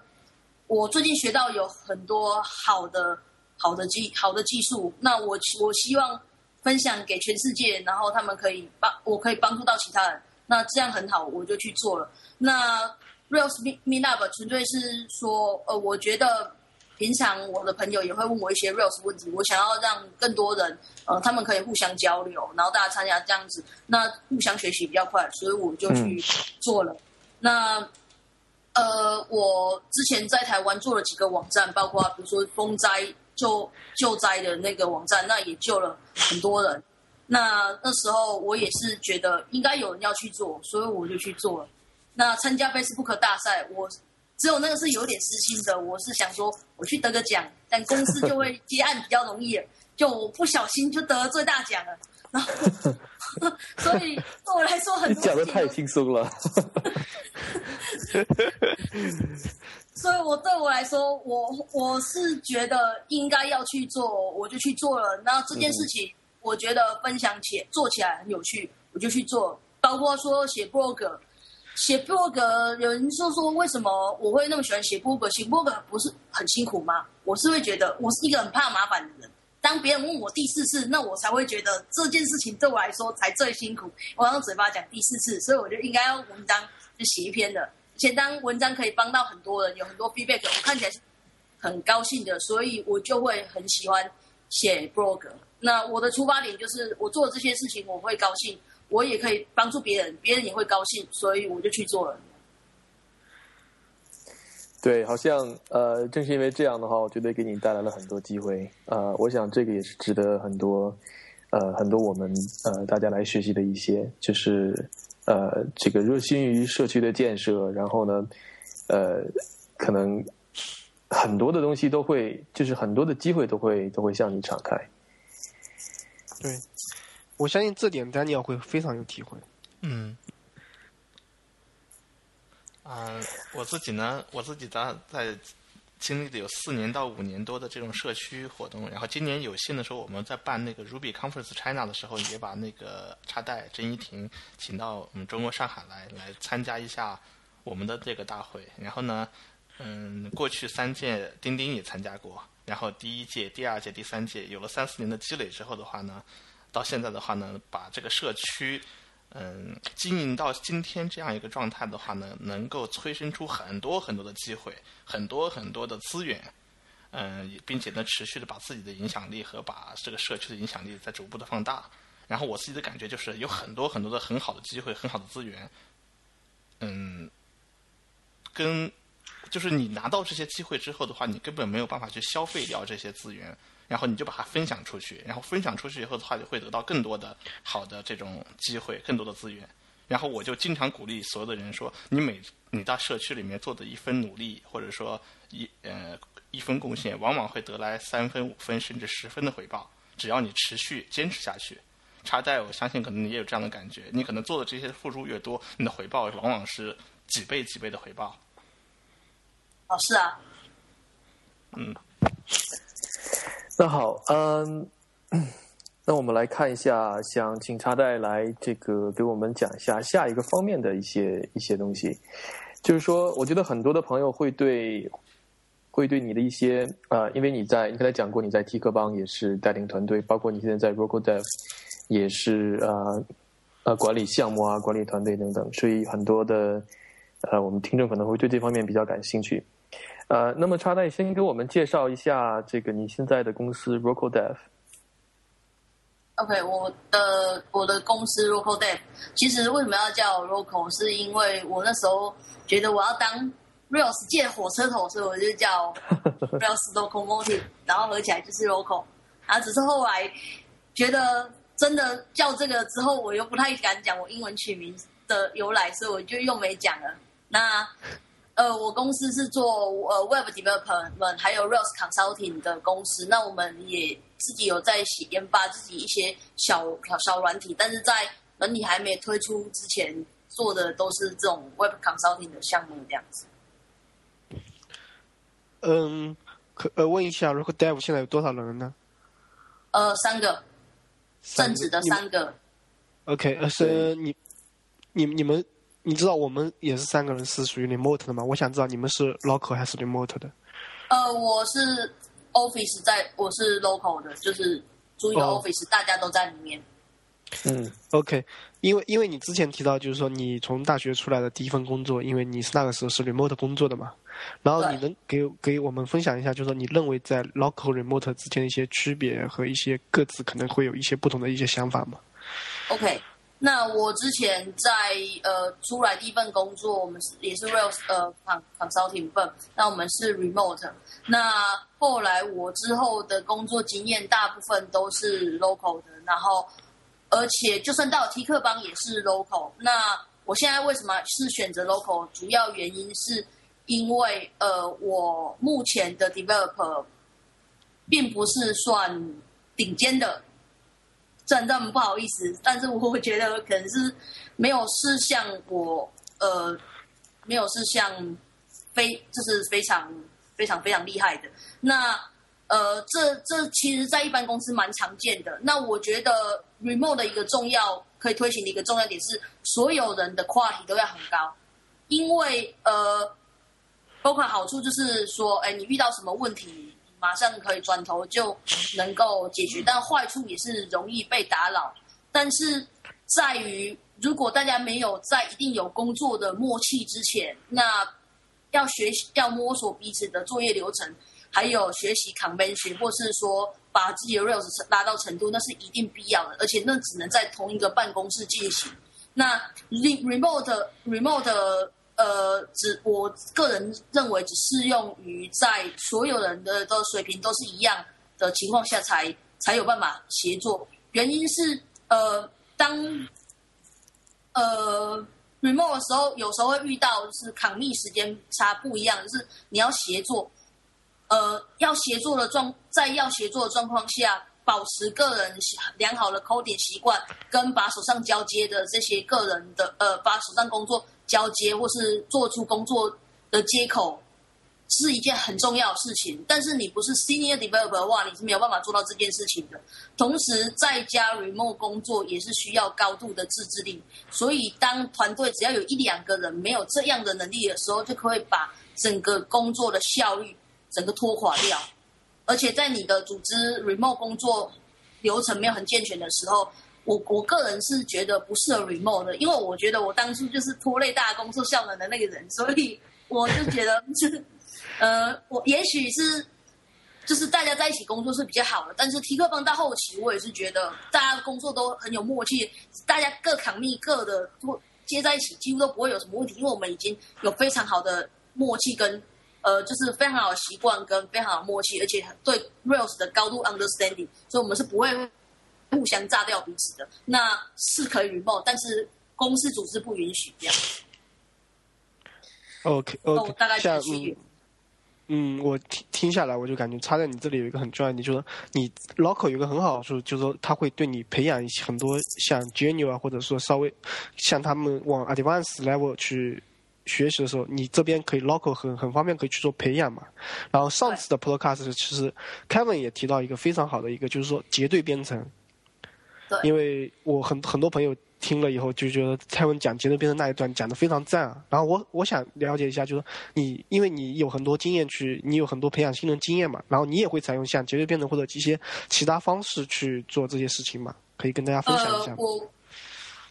我最近学到有很多好的。好的技好的技术，那我我希望分享给全世界，然后他们可以帮我可以帮助到其他人，那这样很好，我就去做了。那 Rails Meet Up 纯粹是说，呃，我觉得平常我的朋友也会问我一些 Rails 问题，我想要让更多人，呃，他们可以互相交流，然后大家参加这样子，那互相学习比较快，所以我就去做了。那呃，我之前在台湾做了几个网站，包括比如说风灾。救救灾的那个网站，那也救了很多人。那那时候我也是觉得应该有人要去做，所以我就去做了。那参加 Facebook 大赛，我只有那个是有点私心的，我是想说我去得个奖，但公司就会 接案比较容易。就我不小心就得了最大奖了，然后 所以对我来说很
讲的太轻松了。
所以，我对我来说，我我是觉得应该要去做，我就去做了。那这件事情，我觉得分享起做起来很有趣，我就去做。包括说写 blog，写 blog，有人说说为什么我会那么喜欢写 blog？写 blog 不是很辛苦吗？我是会觉得我是一个很怕麻烦的人。当别人问我第四次，那我才会觉得这件事情对我来说才最辛苦。我用嘴巴讲第四次，所以我就应该要文章就写一篇的。且当文章可以帮到很多人，有很多 feedback，我看起来是很高兴的，所以我就会很喜欢写 blog。那我的出发点就是，我做这些事情我会高兴，我也可以帮助别人，别人也会高兴，所以我就去做了。
对，好像呃，正是因为这样的话，我觉得给你带来了很多机会。呃，我想这个也是值得很多呃很多我们呃大家来学习的一些，就是呃这个热心于社区的建设，然后呢，呃可能很多的东西都会，就是很多的机会都会都会向你敞开。
对，我相信这点丹尼尔会非常有体会。
嗯。啊，我自己呢，我自己在在经历的有四年到五年多的这种社区活动，然后今年有幸的时候，我们在办那个 Ruby Conference China 的时候，也把那个插袋郑一婷请到我们中国上海来，来参加一下我们的这个大会。然后呢，嗯，过去三届钉钉也参加过，然后第一届、第二届、第三届有了三四年的积累之后的话呢，到现在的话呢，把这个社区。嗯，经营到今天这样一个状态的话呢，能够催生出很多很多的机会，很多很多的资源，嗯，并且呢，持续的把自己的影响力和把这个社区的影响力在逐步的放大。然后我自己的感觉就是有很多很多的很好的机会，很好的资源，嗯，跟就是你拿到这些机会之后的话，你根本没有办法去消费掉这些资源。然后你就把它分享出去，然后分享出去以后的话，就会得到更多的好的这种机会，更多的资源。然后我就经常鼓励所有的人说：你每你到社区里面做的一分努力，或者说一呃一分贡献，往往会得来三分、五分甚至十分的回报。只要你持续坚持下去，插袋，我相信可能你也有这样的感觉。你可能做的这些付出越多，你的回报往往是几倍几倍的回报。
哦，是啊。
嗯。
那好，嗯，那我们来看一下，想请插代来这个给我们讲一下下一个方面的一些一些东西。就是说，我觉得很多的朋友会对会对你的一些呃，因为你在你刚才讲过，你在 T 克邦也是带领团队，包括你现在在 r o c o Dev 也是呃呃管理项目啊，管理团队等等，所以很多的呃我们听众可能会对这方面比较感兴趣。呃，那么插代先给我们介绍一下这个你现在的公司 r o c o Dev。
OK，我的我的公司 r o c o Dev，其实为什么要叫 r o c o 是因为我那时候觉得我要当 Rails 界火车头，所以我就叫 Rails Locomotive，然后合起来就是 r o c o 然后只是后来觉得真的叫这个之后，我又不太敢讲我英文取名的由来，所以我就又没讲了。那呃，我公司是做呃 Web Development 还有 Rails Consulting 的公司。那我们也自己有在写研发自己一些小小小软体，但是在软体还没推出之前，做的都是这种 Web Consulting 的项目这样子。
嗯，可呃问一下，如果 Dev 现在有多少人呢？
呃，三个，正职的三个。
OK，呃，是你，你你们。你知道我们也是三个人是属于 remote 的吗？我想知道你们是 local 还是 remote 的？
呃，我是 office，在我是 local 的，就是租一个 office，大家都在里面。
嗯
，OK，因为因为你之前提到就是说你从大学出来的第一份工作，因为你是那个时候是 remote 工作的嘛，然后你能给给我们分享一下，就是说你认为在 local remote 之间的一些区别和一些各自可能会有一些不同的一些想法吗
？OK。那我之前在呃出来第一份工作，我们是也是 real 呃 consulting 份，那我们是 remote。那后来我之后的工作经验大部分都是 local 的，然后而且就算到 T 克邦也是 local。那我现在为什么是选择 local？主要原因是因为呃我目前的 developer 并不是算顶尖的。真的不好意思，但是我觉得可能是没有是像我呃，没有是像非就是非常非常非常厉害的。那呃，这这其实，在一般公司蛮常见的。那我觉得 remote 的一个重要可以推行的一个重要点是，所有人的 quality 都要很高，因为呃，包括好处就是说，哎，你遇到什么问题？马上可以转头就能够解决，但坏处也是容易被打扰。但是在于，如果大家没有在一定有工作的默契之前，那要学习、要摸索彼此的作业流程，还有学习 convention，或是说把自己的 rails 拉到程度，那是一定必要的。而且那只能在同一个办公室进行。那 remote remote。呃，只我个人认为只适用于在所有人的的水平都是一样的情况下才才有办法协作。原因是呃，当呃 remote 的时候，有时候会遇到就是抗密时间差不一样，就是你要协作，呃，要协作的状在要协作的状况下，保持个人良好的 coding 习惯，跟把手上交接的这些个人的呃，把手上工作交接或是做出工作的接口。是一件很重要的事情，但是你不是 senior developer 的话，你是没有办法做到这件事情的。同时，在家 remote 工作也是需要高度的自制力，所以当团队只要有一两个人没有这样的能力的时候，就可以把整个工作的效率整个拖垮掉。而且在你的组织 remote 工作流程没有很健全的时候，我我个人是觉得不适合 remote 的，因为我觉得我当初就是拖累大家工作效能的那个人，所以我就觉得是。呃，我也许是，就是大家在一起工作是比较好的，但是提克邦到后期，我也是觉得大家工作都很有默契，大家各扛密各的，接在一起几乎都不会有什么问题，因为我们已经有非常好的默契跟呃，就是非常好的习惯跟非常好的默契，而且对 Rails 的高度 understanding，所以我们是不会互相炸掉彼此的。那是可以 remote，但是公司组织不允许这样。
OK，OK，
大概
像嗯。嗯，我听听下来，我就感觉插在你这里有一个很重要的，就是说你 local 有个很好处，就是说他会对你培养很多像 junior 啊，或者说稍微像他们往 advanced level 去学习的时候，你这边可以 local 很很方便可以去做培养嘛。然后上次的 podcast 其实 Kevin 也提到一个非常好的一个，就是说结对编程。
对。
因为我很很多朋友。听了以后就觉得蔡文讲节奏编程那一段讲的非常赞啊，然后我我想了解一下，就是你因为你有很多经验去，你有很多培养新人经验嘛，然后你也会采用像节奏编程或者一些其他方式去做这些事情嘛？可以跟大家分享一下。
呃，我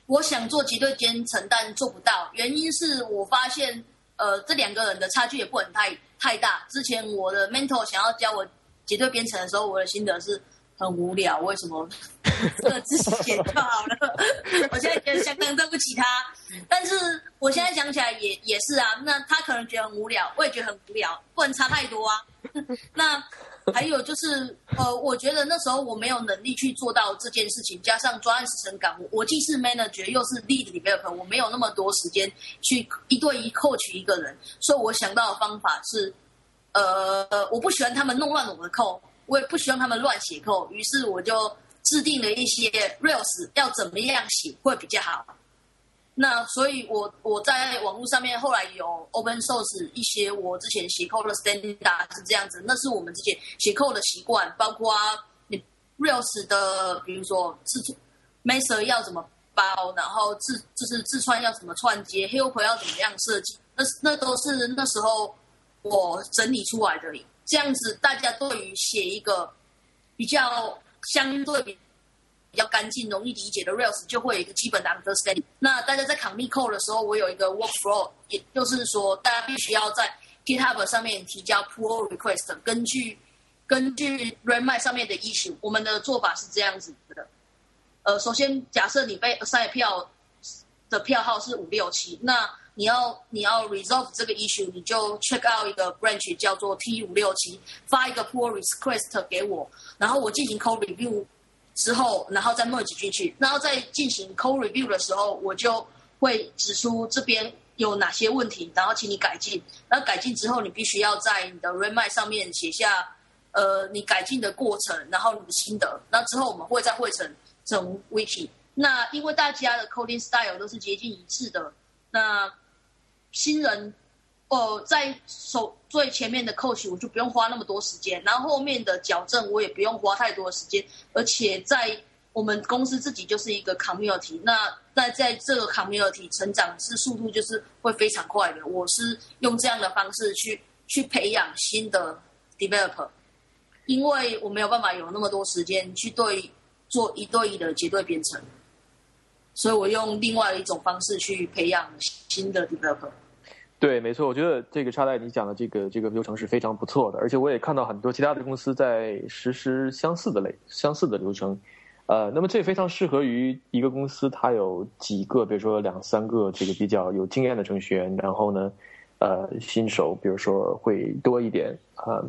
我想做结对编程，但做不到，原因是我发现呃这两个人的差距也不很太太大。之前我的 mentor 想要教我结对编程的时候，我的心得是。很无聊，为什么各自写就好了？我现在觉得相当对不起他，但是我现在想起来也也是啊。那他可能觉得很无聊，我也觉得很无聊，不能差太多啊。那还有就是，呃，我觉得那时候我没有能力去做到这件事情，加上专案时程赶，我既是 manager 又是 lead developer，我没有那么多时间去一对一 coach 一个人，所以我想到的方法是，呃，我不喜欢他们弄乱我的扣。我也不希望他们乱写 code，于是我就制定了一些 Rails 要怎么样写会比较好。那所以，我我在网络上面后来有 open source 一些我之前写 code 的 standard 是这样子，那是我们之前写 code 的习惯，包括你 Rails 的，比如说字 method 要怎么包，然后自就是自串要怎么串接，helper 要怎么样设计，那那都是那时候我整理出来的。这样子，大家对于写一个比较相对比较干净、容易理解的 Rails，就会有一个基本的 understanding。那大家在 commit code 的时候，我有一个 workflow，也就是说，大家必须要在 GitHub 上面提交 pull request，根据根据 r e m i 上面的 issue，我们的做法是这样子的。呃，首先假设你被 assign 票的票号是五六七，那你要你要 resolve 这个 issue，你就 check out 一个 branch 叫做 T 五六七，发一个 pull request 给我，然后我进行 code review 之后，然后再 merge 进去，然后在进行 code review 的时候，我就会指出这边有哪些问题，然后请你改进。那改进之后，你必须要在你的 r e m i 上面写下呃你改进的过程，然后你的心得。那之后我们会再汇成成 wiki。那因为大家的 coding style 都是接近一致的，那新人，哦，在手最前面的 coach 我就不用花那么多时间，然后后面的矫正我也不用花太多时间，而且在我们公司自己就是一个 community，那那在这个 community 成长是速度就是会非常快的。我是用这样的方式去去培养新的 developer，因为我没有办法有那么多时间去对做一对一的结对编程。所以我用另外一种方式去培养新的 developer。
对，没错，我觉得这个插袋你讲的这个这个流程是非常不错的，而且我也看到很多其他的公司在实施相似的类相似的流程。呃，那么这非常适合于一个公司，它有几个，比如说两三个这个比较有经验的程序员，然后呢，呃新手，比如说会多一点啊。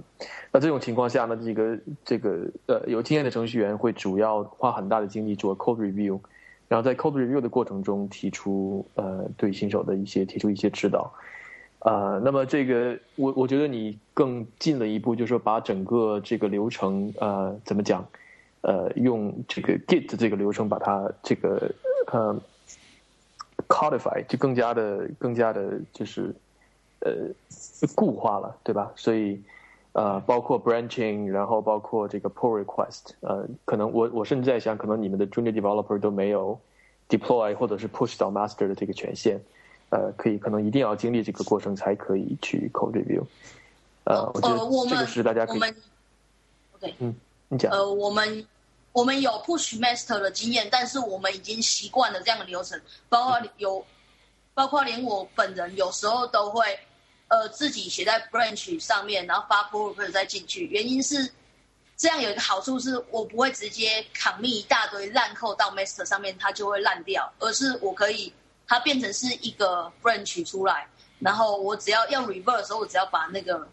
那这种情况下呢，这个这个呃有经验的程序员会主要花很大的精力做 code review，然后在 code review 的过程中提出呃对新手的一些提出一些指导。啊，那么这个我我觉得你更进了一步，就是说把整个这个流程呃怎么讲，呃用这个 Git 这个流程把它这个呃 codify 就更加的更加的就是呃固化了，对吧？所以呃包括 branching，然后包括这个 pull request，呃可能我我甚至在想，可能你们的 junior developer 都没有 deploy 或者是 push 到 master 的这个权限。呃，可以，可能一定要经历这个过程才可以去 code review。呃，我觉得这个是大家可以。
OK，
嗯，你讲。
呃，我们我们有 push master 的经验，但是我们已经习惯了这样的流程，包括有，包括连我本人有时候都会呃自己写在 branch 上面，然后发 pull request 再进去。原因是这样有一个好处是，我不会直接 commit 一大堆烂扣到 master 上面，它就会烂掉，而是我可以。它变成是一个 branch 出来，然后我只要要 reverse 的时候，我只要把那个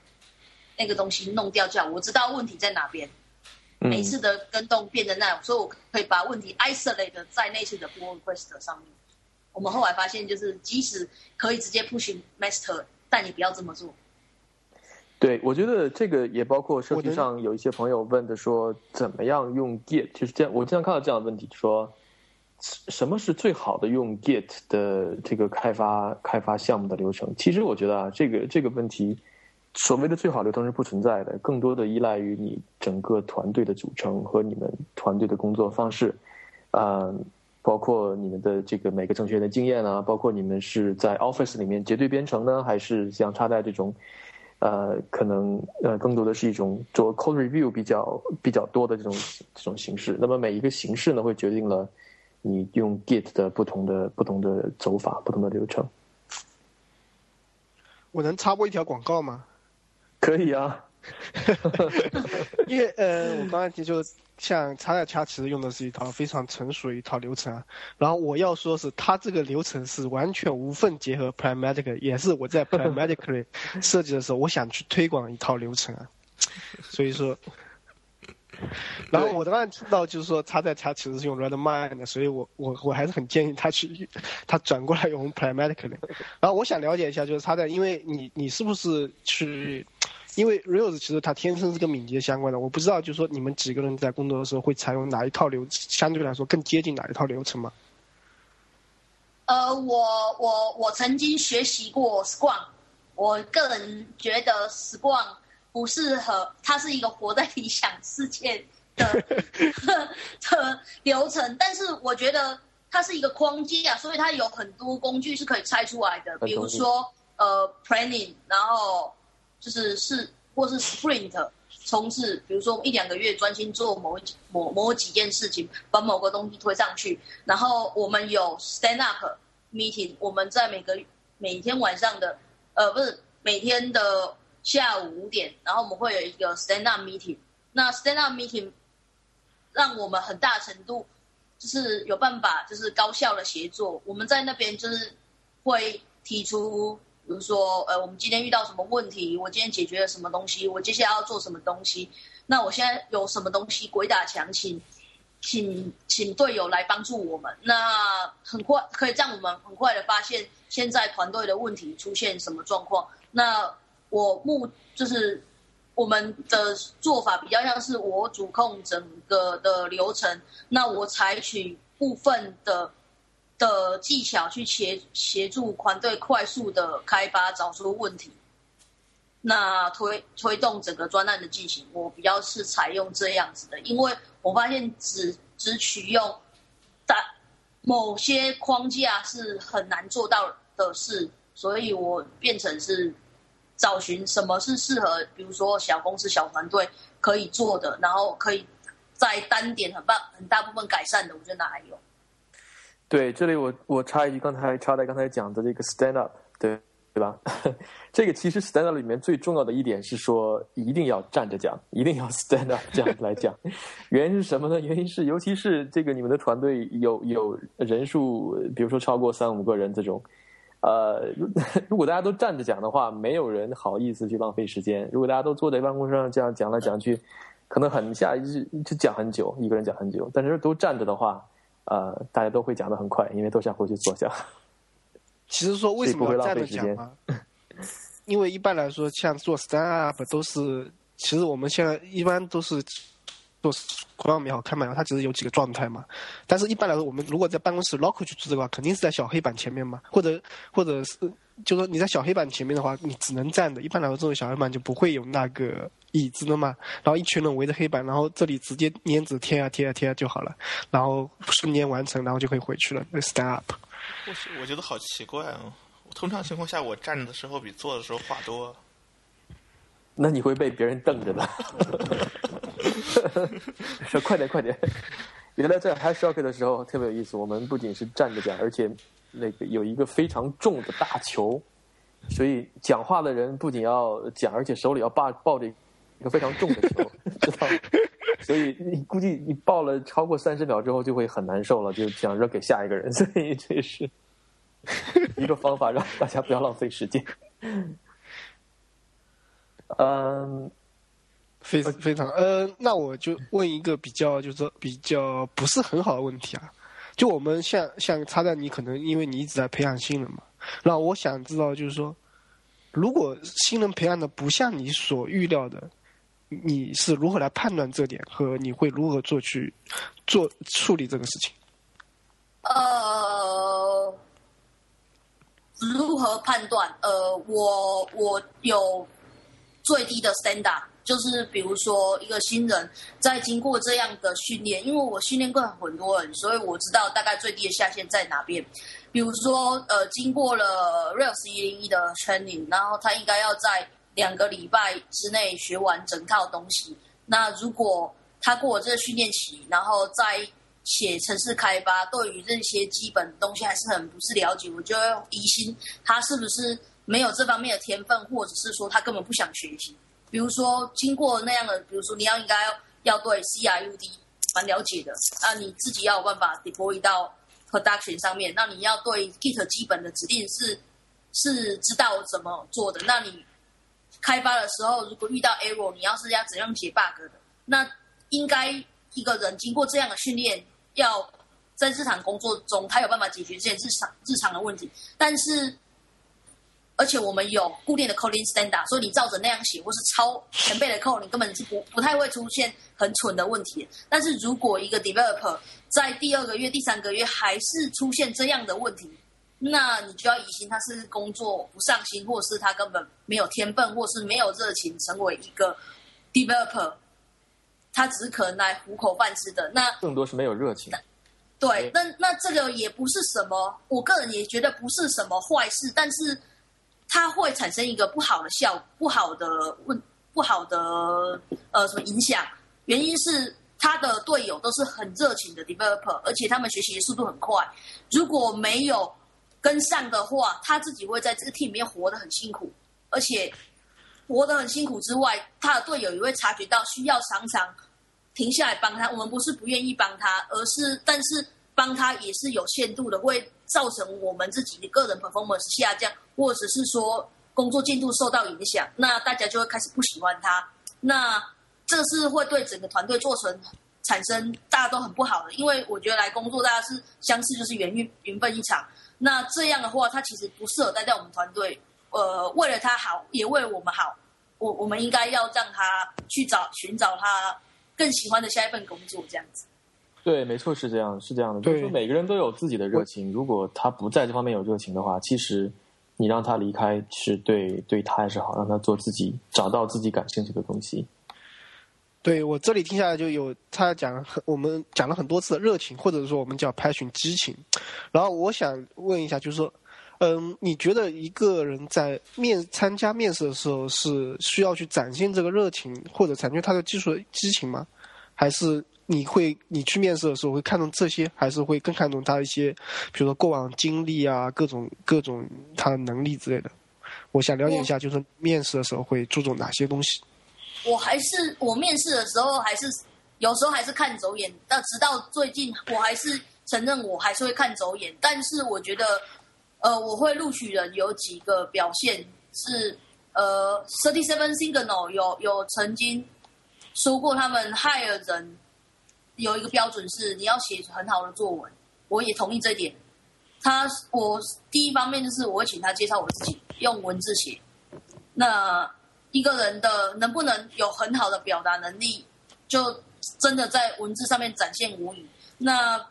那个东西弄掉，这样我知道问题在哪边。每次的跟动变得那样，所以我可以把问题 isolate 在那次的 pull request 上面。我们后来发现，就是即使可以直接 push master，但你不要这么做。
对，我觉得这个也包括社区上有一些朋友问的说，怎么样用 Git？就是这样，我经常看到这样的问题，说。什么是最好的用 Git 的这个开发开发项目的流程？其实我觉得啊，这个这个问题，所谓的最好流程是不存在的，更多的依赖于你整个团队的组成和你们团队的工作方式，啊，包括你们的这个每个程序员的经验啊，包括你们是在 Office 里面结对编程呢，还是像插在这种，呃，可能呃更多的是一种做 Code Review 比较比较多的这种这种形式。那么每一个形式呢，会决定了。你用 Git 的不同的不同的走法，不同的流程。
我能插播一条广告吗？
可以啊。
因为呃，我刚才提就像插在掐，其实用的是一套非常成熟的一套流程啊。然后我要说是，它这个流程是完全无缝结合 p r i m a t i c 也是我在 Primatica 设计的时候，我想去推广一套流程啊。所以说。然后我刚才听到就是说他在他其实是用 Redmine 的，所以我我我还是很建议他去他转过来用 p r i m a t i c 的。然后我想了解一下，就是他在因为你你是不是去，因为 Rails 其实它天生是跟敏捷相关的，我不知道就是说你们几个人在工作的时候会采用哪一套流，相对来说更接近哪一套流程吗？
呃，我我我曾经学习过 Scrum，我个人觉得 Scrum。不适合，它是一个活在理想世界的 的流程，但是我觉得它是一个框架，所以它有很多工具是可以拆出来的，比如说呃 planning，然后就是是或是 sprint 冲刺，比如说一两个月专心做某某某几件事情，把某个东西推上去，然后我们有 stand up meeting，我们在每个每天晚上的呃不是每天的。下午五点，然后我们会有一个 stand up meeting。那 stand up meeting 让我们很大程度就是有办法，就是高效的协作。我们在那边就是会提出，比如说，呃，我们今天遇到什么问题，我今天解决了什么东西，我接下来要做什么东西。那我现在有什么东西鬼打墙，请请请队友来帮助我们。那很快可以让我们很快的发现现在团队的问题出现什么状况。那我目就是我们的做法比较像是我主控整个的流程，那我采取部分的的技巧去协协助团队快速的开发，找出问题，那推推动整个专案的进行。我比较是采用这样子的，因为我发现只只取用但某些框架是很难做到的事，所以我变成是。找寻什么是适合，比如说小公司、小团队可以做的，然后可以在单点很棒、很大部分改善的，我觉得拿来用。
对，这里我我插一句，刚才插在刚才讲的这个 stand up，对对吧？这个其实 stand up 里面最重要的一点是说，一定要站着讲，一定要 stand up 这样来讲。原因是什么呢？原因是尤其是这个你们的团队有有人数，比如说超过三五个人这种。呃，如果大家都站着讲的话，没有人好意思去浪费时间。如果大家都坐在办公室上这样讲来讲去，可能很下一就讲很久，一个人讲很久。但是都站着的话，呃，大家都会讲的很快，因为都想回去坐下。
其实说为什么要站着讲吗？因为一般来说，像做 stand up 都是，其实我们现在一般都是。做孔庙也好，开门也好，它只是有几个状态嘛。但是，一般来说，我们如果在办公室 Lock 去做这个话，肯定是在小黑板前面嘛，或者或者是，就说你在小黑板前面的话，你只能站着。一般来说，这种小黑板就不会有那个椅子的嘛。然后一群人围着黑板，然后这里直接粘纸贴啊贴啊贴啊就好了，然后瞬间完成，然后就可以回去了。stand up。
我是我觉得好奇怪哦。通常情况下，我站着的时候比坐的时候话多。
那你会被别人瞪着的。说快点快点！原来在 Hashock 的时候特别有意思。我们不仅是站着讲，而且那个有一个非常重的大球，所以讲话的人不仅要讲，而且手里要抱抱着一个非常重的球，知道？所以你估计你抱了超过三十秒之后就会很难受了，就想扔给下一个人。所以这是一个方法，让大家不要浪费时间。嗯。
非常非常呃，那我就问一个比较，就是说比较不是很好的问题啊。就我们像像插在你可能因为你一直在培养新人嘛，那我想知道就是说，如果新人培养的不像你所预料的，你是如何来判断这点和你会如何做去做处理这个事情？
呃，如何判断？呃，我我有最低的 standard。就是比如说一个新人在经过这样的训练，因为我训练过很多人，所以我知道大概最低的下限在哪边。比如说，呃，经过了 Rails 一零一的 training，然后他应该要在两个礼拜之内学完整套东西。那如果他过这个训练期，然后在写程式开发，对于这些基本东西还是很不是了解，我就要疑心他是不是没有这方面的天分，或者是说他根本不想学习。比如说，经过那样的，比如说你要应该要对 C R U D 蛮了解的，那你自己要有办法 deploy 到 production 上面。那你要对 Git 基本的指令是是知道怎么做的。那你开发的时候，如果遇到 error，你要是要怎样解 bug 的，那应该一个人经过这样的训练，要在日常工作中，他有办法解决这些日常日常的问题。但是而且我们有固定的 coding standard，所以你照着那样写，或是抄前辈的 code，你根本是不不太会出现很蠢的问题。但是如果一个 developer 在第二个月、第三个月还是出现这样的问题，那你就要疑心他是工作不上心，或是他根本没有天分，或是没有热情成为一个 developer，他只是可能来糊口饭吃的。那
更多是没有热情。
对，那那这个也不是什么，我个人也觉得不是什么坏事，但是。它会产生一个不好的效，不好的问，不好的呃什么影响？原因是他的队友都是很热情的 developer，而且他们学习速度很快。如果没有跟上的话，他自己会在这个 team 里面活得很辛苦，而且活得很辛苦之外，他的队友也会察觉到需要常常停下来帮他。我们不是不愿意帮他，而是但是帮他也是有限度的，会造成我们自己的个人 performance 下降。或者是说工作进度受到影响，那大家就会开始不喜欢他，那这是会对整个团队做成产生大家都很不好的。因为我觉得来工作大家是相似就是缘运缘分一场，那这样的话他其实不适合待在我们团队。呃，为了他好，也为了我们好，我我们应该要让他去找寻找他更喜欢的下一份工作，这样子。
对，没错，是这样，是这样的。就是说每个人都有自己的热情，如果他不在这方面有热情的话，其实。你让他离开是对对他也是好？让他做自己，找到自己感兴趣的东西。
对我这里听下来就有他讲，我们讲了很多次热情，或者说我们叫 passion 激情。然后我想问一下，就是说，嗯，你觉得一个人在面参加面试的时候是需要去展现这个热情，或者展现他的技术激情吗？还是？你会，你去面试的时候会看重这些，还是会更看重他一些，比如说过往经历啊，各种各种他的能力之类的。我想了解一下，就是面试的时候会注重哪些东西？
我还是我面试的时候还是有时候还是看走眼，到直到最近我还是承认我还是会看走眼，但是我觉得呃，我会录取人有几个表现是，呃，Thirty Seven Signal 有有曾经说过，他们 hire 人有一个标准是你要写很好的作文，我也同意这一点。他我第一方面就是我会请他介绍我自己，用文字写。那一个人的能不能有很好的表达能力，就真的在文字上面展现无疑。那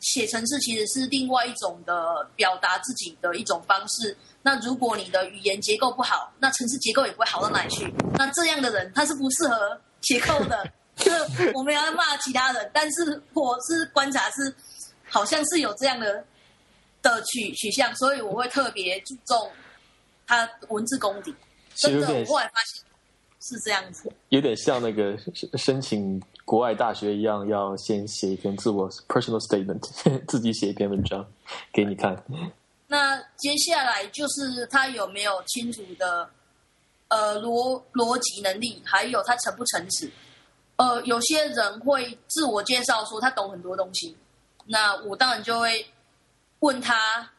写程式其实是另外一种的表达自己的一种方式。那如果你的语言结构不好，那程式结构也不会好到哪里去。那这样的人他是不适合写扣的。我们要骂其他人，但是我是观察是，好像是有这样的的取取向，所以我会特别注重他文字功底。真的，我后来发现是这样子，
有点像那个申请国外大学一样，要先写一篇自我 personal statement，自己写一篇文章给你看。
那接下来就是他有没有清楚的呃逻逻辑能力，还有他诚不诚实。呃，有些人会自我介绍说他懂很多东西，那我当然就会问他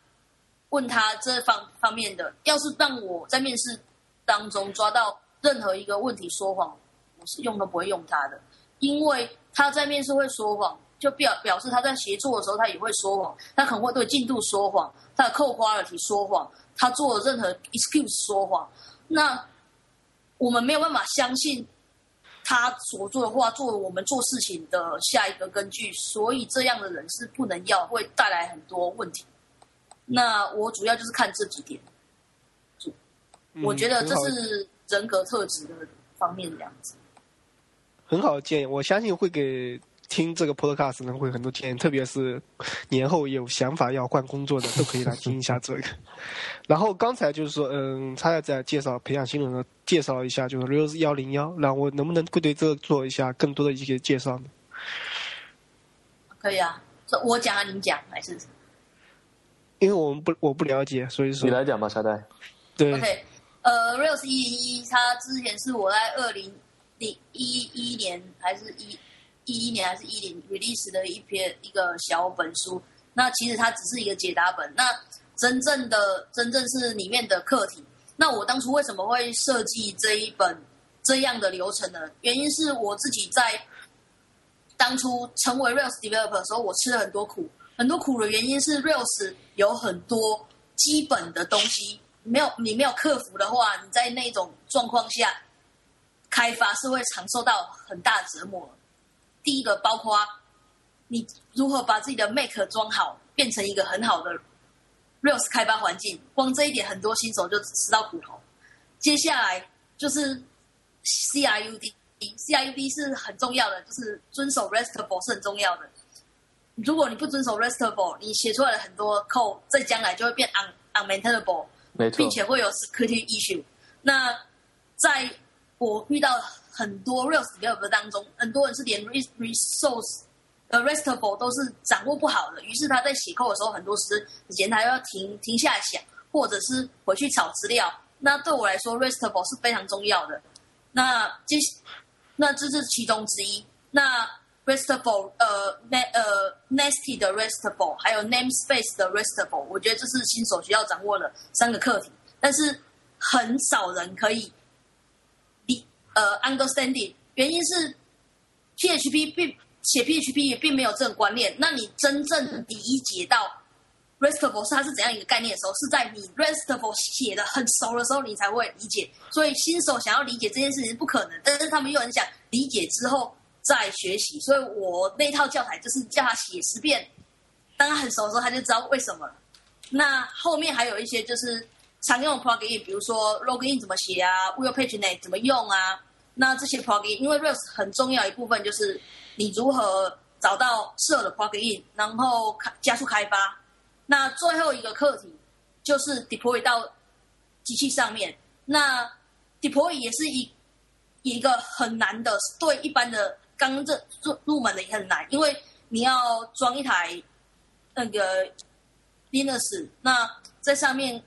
问他这方方面的。要是让我在面试。当中抓到任何一个问题说谎，我是用都不会用他的，因为他在面试会说谎，就表表示他在协作的时候他也会说谎，他可能会对进度说谎，他的扣花了题说谎，他做任何 excuse 说谎，那我们没有办法相信他所做的话作为我们做事情的下一个根据，所以这样的人是不能要，会带来很多问题。那我主要就是看这几点。我觉得这是人格特质的方面这样子。
很好的建议，我相信会给听这个 podcast 呢会很多建议，特别是年后有想法要换工作的，都可以来听一下这个。然后刚才就是说，嗯，他在介绍培养新人的，介绍一下就是 Rose 幺零幺，那我能不能会对这个做一下更多的一些介绍呢？
可以啊，这我讲啊，你讲还是？
因为我们不我不了解，所以说
你来讲吧，沙袋。
对。
OK，呃，Rails 一零一，它之前是我在二零零一一年还是一一一年还是一零 release 的一篇一个小本书。那其实它只是一个解答本。那真正的真正是里面的课题。那我当初为什么会设计这一本这样的流程呢？原因是我自己在当初成为 Rails developer 的时候，我吃了很多苦。很多苦的原因是 Rails 有很多基本的东西。没有你没有克服的话，你在那种状况下开发是会常受到很大折磨。第一个包括你如何把自己的 Make 装好，变成一个很好的 Rails 开发环境，光这一点很多新手就吃到苦头。接下来就是 CRUD，CRUD 是很重要的，就是遵守 Restable 是很重要的。如果你不遵守 Restable，你写出来的很多 code 在将来就会变 un unmaintainable。并且会有 security issue。那在我遇到很多 Rails developer 当中，很多人是连 resource 呃 restable 都是掌握不好的。于是他在写 code 的时候，很多时前他要停停下来想，或者是回去找资料。那对我来说，restable 是非常重要的。那这那这是其中之一。那 restable 呃 n 呃 nested 的 restable，还有 namespace 的 restable，我觉得这是新手需要掌握的三个课题，但是很少人可以呃 understanding，原因是 PHP 并写 PHP 也并没有这种观念。那你真正理解到 restable 是它是怎样一个概念的时候，是在你 restable 写的很熟的时候，你才会理解。所以新手想要理解这件事情是不可能，但是他们又很想理解之后。再学习，所以我那套教材就是叫他写十遍，当他很熟的时候，他就知道为什么。那后面还有一些就是常用的 plugin，比如说 login 怎么写啊，Wheel Page Net 怎么用啊。那这些 plugin，因为 Rails 很重要一部分就是你如何找到适合的 plugin，然后开加速开发。那最后一个课题就是 deploy 到机器上面。那 deploy 也是一一个很难的，对一般的。刚这入入门的也很难，因为你要装一台那个 Linux，那在上面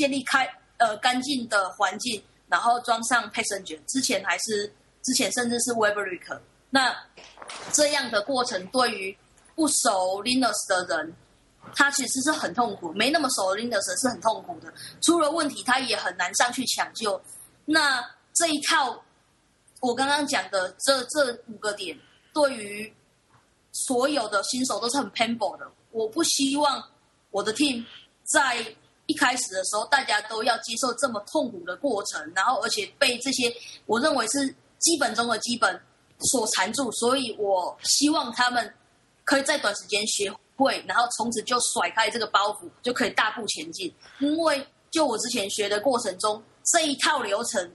建立开呃干净的环境，然后装上 Passenger，之前还是之前甚至是 Webrick，那这样的过程对于不熟 Linux 的人他其实是很痛苦，没那么熟 Linux 是很痛苦的，出了问题他也很难上去抢救。那这一套我刚刚讲的这这五个点，对于所有的新手都是很 painful 的。我不希望我的 team 在一开始的时候，大家都要接受这么痛苦的过程，然后而且被这些我认为是基本中的基本所缠住，所以我希望他们可以在短时间学会，然后从此就甩开这个包袱，就可以大步前进。因为就我之前学的过程中，这一套流程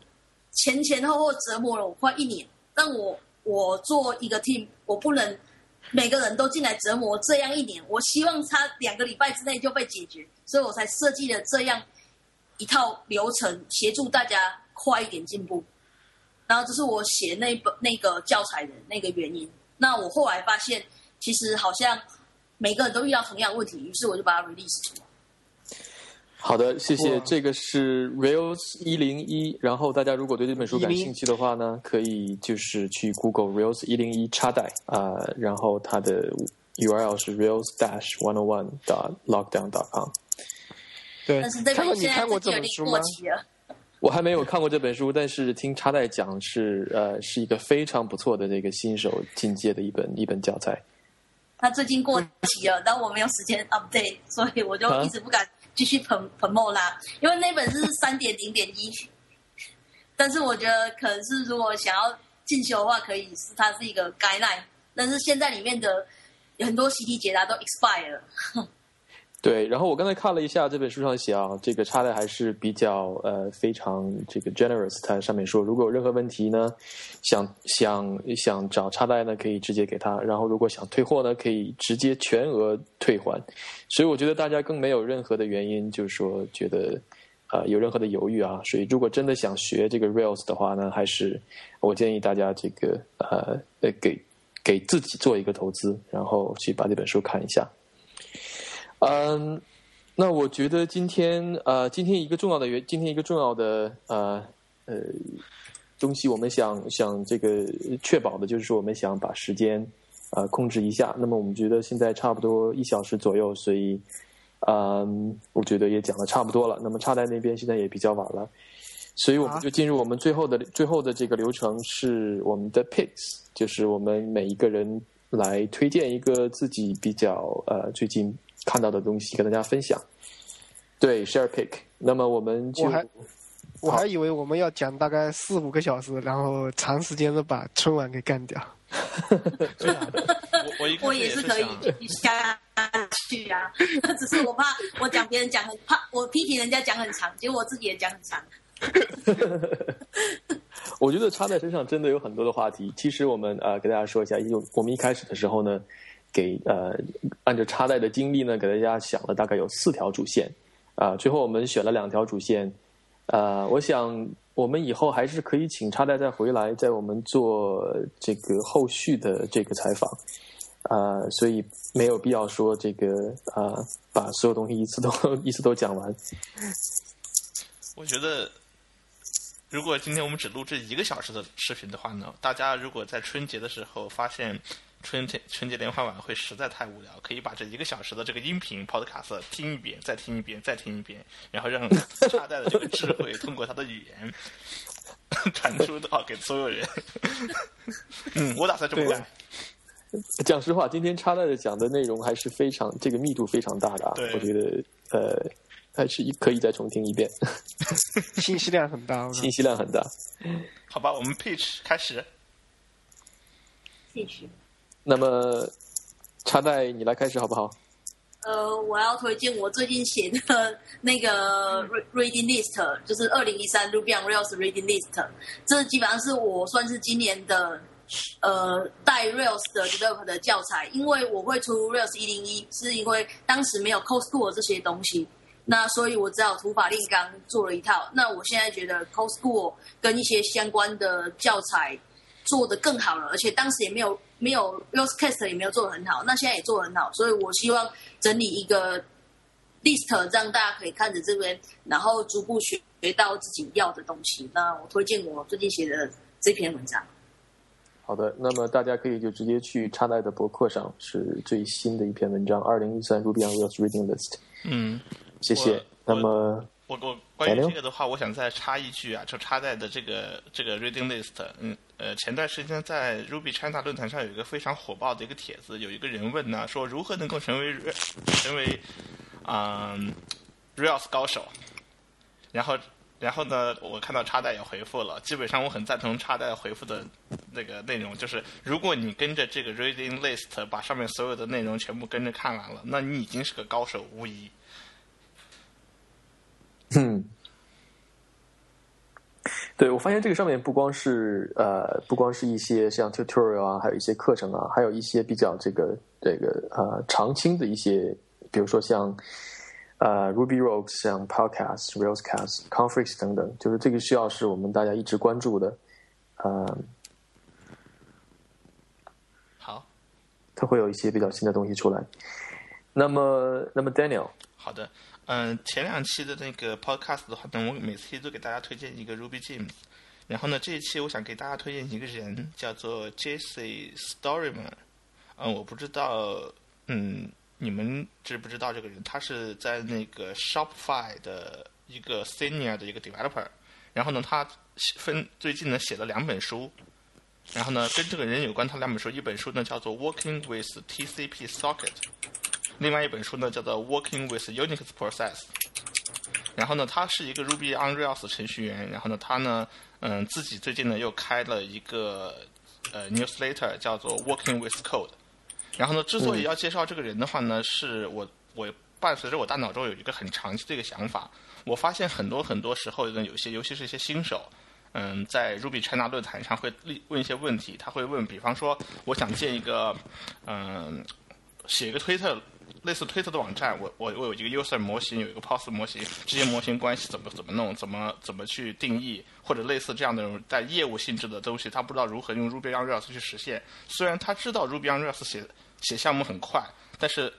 前前后后折磨了我快一年，但我我做一个 team，我不能。每个人都进来折磨这样一年，我希望他两个礼拜之内就被解决，所以我才设计了这样一套流程，协助大家快一点进步。然后这是我写那本那个教材的那个原因。那我后来发现，其实好像每个人都遇到同样问题，于是我就把它 release 出来。
好的，谢谢。这个是 Rails 一零一，然后大家如果对这本书感兴趣的话呢，可以就是去 Google Rails 一零一插袋啊，然后它的 URL 是 rails dash one o one dot lockdown dot com。
对，
看
过你看过这本书吗？
我还没有看过这本书，但是听插袋讲是呃是一个非常不错的这个新手进阶的一本一本教材。
他最近过期了，但我没有时间 update，所以我就一直不敢。继续捧捧墨啦，因为那本是三点零点一，但是我觉得可能是如果想要进修的话，可以是它是一个概览但是现在里面的很多习题解答都 expire 了。
对，然后我刚才看了一下这本书上写啊，这个插的还是比较呃非常这个 generous。它上面说，如果有任何问题呢，想想想找插带呢，可以直接给他；然后如果想退货呢，可以直接全额退还。所以我觉得大家更没有任何的原因，就是说觉得呃有任何的犹豫啊。所以如果真的想学这个 Rails 的话呢，还是我建议大家这个呃呃给给自己做一个投资，然后去把这本书看一下。嗯，那我觉得今天呃，今天一个重要的原，今天一个重要的呃呃东西，我们想想这个确保的就是说，我们想把时间呃控制一下。那么我们觉得现在差不多一小时左右，所以嗯，我觉得也讲的差不多了。那么插在那边现在也比较晚了，所以我们就进入我们最后的最后的这个流程，是我们的 picks，就是我们每一个人来推荐一个自己比较呃最近。看到的东西跟大家分享，对，share pick。那么我们就，
我还我还以为我们要讲大概四五个小时，然后长时间的把春晚给干掉。
我我
也是可以下去啊，只是我怕我讲别人讲很怕我批评人家讲很长，结果我自己也讲很长。
我觉得插在身上真的有很多的话题。其实我们呃给大家说一下，因为我们一开始的时候呢。给呃，按照插带的经历呢，给大家想了大概有四条主线，啊，最后我们选了两条主线，呃，我想我们以后还是可以请插带再回来，在我们做这个后续的这个采访，啊，所以没有必要说这个啊，把所有东西一次都一次都讲完。
我觉得，如果今天我们只录这一个小时的视频的话呢，大家如果在春节的时候发现。春节春节联欢晚会实在太无聊，可以把这一个小时的这个音频 podcast 听一遍，再听一遍，再听一遍，然后让插袋的这个智慧通过他的语言传 输到给所有人。嗯，我打算这么干。
讲实话，今天插袋的讲的内容还是非常这个密度非常大的，我觉得呃还是可以再重听一遍。
信息量很大，
信息量很大。
好吧，我们 pitch 开始。
pitch。
那么，插袋你来开始好不好？
呃，我要推荐我最近写的那个 reading list，就是二零一三 Ruby on Rails reading list。这基本上是我算是今年的呃带 Rails 的 develop 的教材，因为我会出 Rails 一零一，是因为当时没有 c o s School 这些东西，那所以我只好土法炼钢做了一套。那我现在觉得 c o s School 跟一些相关的教材做的更好了，而且当时也没有。没有 Rosecast 也没有做的很好，那现在也做的很好，所以我希望整理一个 list，让大家可以看着这边，然后逐步学学到自己要的东西。那我推荐我最近写的这篇文章。
好的，那么大家可以就直接去插在的博客上，是最新的一篇文章，二零一三 Ruby on Rails Reading List。
嗯，
谢谢。那么
我我关于这个的话，我想再插一句啊，就插在的这个这个 reading list，嗯呃，前段时间在 Ruby China 论坛上有一个非常火爆的一个帖子，有一个人问呢，说如何能够成为成为嗯 Rails 高手，然后然后呢，我看到插代也回复了，基本上我很赞同插代回复的那个内容，就是如果你跟着这个 reading list 把上面所有的内容全部跟着看完了，那你已经是个高手无疑。
嗯，对，我发现这个上面不光是呃，不光是一些像 tutorial 啊，还有一些课程啊，还有一些比较这个这个呃常青的一些，比如说像呃 Ruby Rocks、像 Podcast、Railscast、Conference 等等，就是这个需要是我们大家一直关注的，呃，
好，
它会有一些比较新的东西出来。那么，那么 Daniel，
好的。嗯，前两期的那个 podcast 的话呢，我每次都给大家推荐一个 Ruby Gems，然后呢，这一期我想给大家推荐一个人，叫做 Jesse Storyman。嗯，我不知道，嗯，你们知不知道这个人？他是在那个 Shopify 的一个 Senior 的一个 Developer。然后呢，他分最近呢写了两本书，然后呢，跟这个人有关，他两本书，一本书呢叫做 Working with TCP Socket。另外一本书呢，叫做《Working with Unix Process》。然后呢，他是一个 Ruby on Rails 程序员。然后呢，他呢，嗯，自己最近呢又开了一个呃 newsletter，叫做《Working with Code》。然后呢，之所以要介绍这个人的话呢，是我我伴随着我大脑中有一个很长期的一个想法。我发现很多很多时候呢，有些尤其是一些新手，嗯，在 Ruby China 论坛上会问一些问题。他会问，比方说，我想建一个，嗯，写一个推特。类似推特的网站，我我我有一个 user 模型，有一个 post 模型，这些模型关系怎么怎么弄，怎么怎么去定义，或者类似这样的带业务性质的东西，他不知道如何用 Ruby on Rails 去实现。虽然他知道 Ruby on Rails 写写项目很快，但是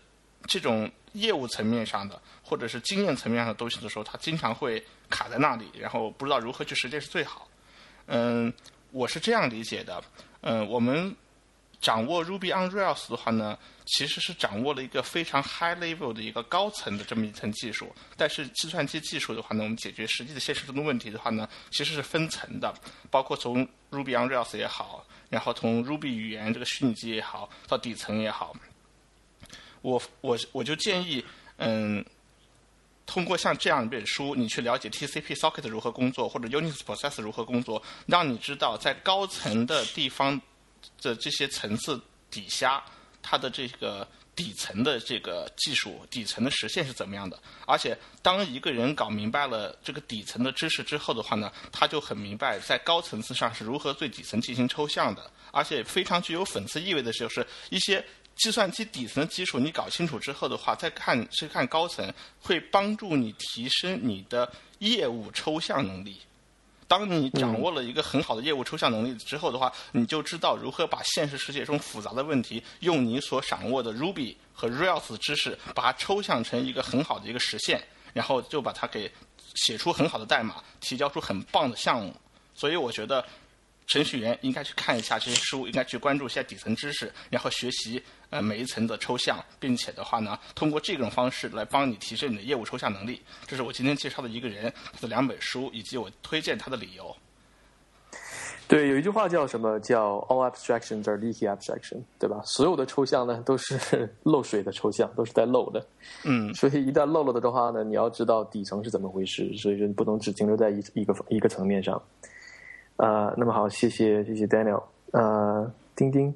这种业务层面上的或者是经验层面上的东西的时候，他经常会卡在那里，然后不知道如何去实践是最好。嗯，我是这样理解的。嗯，我们。掌握 Ruby on Rails 的话呢，其实是掌握了一个非常 high level 的一个高层的这么一层技术。但是计算机技术的话呢，我们解决实际的现实中的问题的话呢，其实是分层的。包括从 Ruby on Rails 也好，然后从 Ruby 语言这个虚拟机也好，到底层也好，我我我就建议，嗯，通过像这样一本书，你去了解 TCP socket 如何工作，或者 Unix process 如何工作，让你知道在高层的地方。的这些层次底下，它的这个底层的这个技术底层的实现是怎么样的？而且，当一个人搞明白了这个底层的知识之后的话呢，他就很明白在高层次上是如何对底层进行抽象的。而且非常具有讽刺意味的就是一些计算机底层的基础你搞清楚之后的话，再看去看高层，会帮助你提升你的业务抽象能力。当你掌握了一个很好的业务抽象能力之后的话，你就知道如何把现实世界中复杂的问题，用你所掌握的 Ruby 和 Rails 知识，把它抽象成一个很好的一个实现，然后就把它给写出很好的代码，提交出很棒的项目。所以我觉得。程序员应该去看一下这些书，应该去关注一下底层知识，然后学习呃每一层的抽象，并且的话呢，通过这种方式来帮你提升你的业务抽象能力。这是我今天介绍的一个人他的两本书，以及我推荐他的理由。
对，有一句话叫什么？叫 “all abstractions are leaky abstraction”，对吧？所有的抽象呢都是漏水的抽象，都是在漏的。
嗯，
所以一旦漏了的话呢，你要知道底层是怎么回事，所以说你不能只停留在一一个一个层面上。呃，那么好，谢谢谢谢 Daniel，呃，丁丁，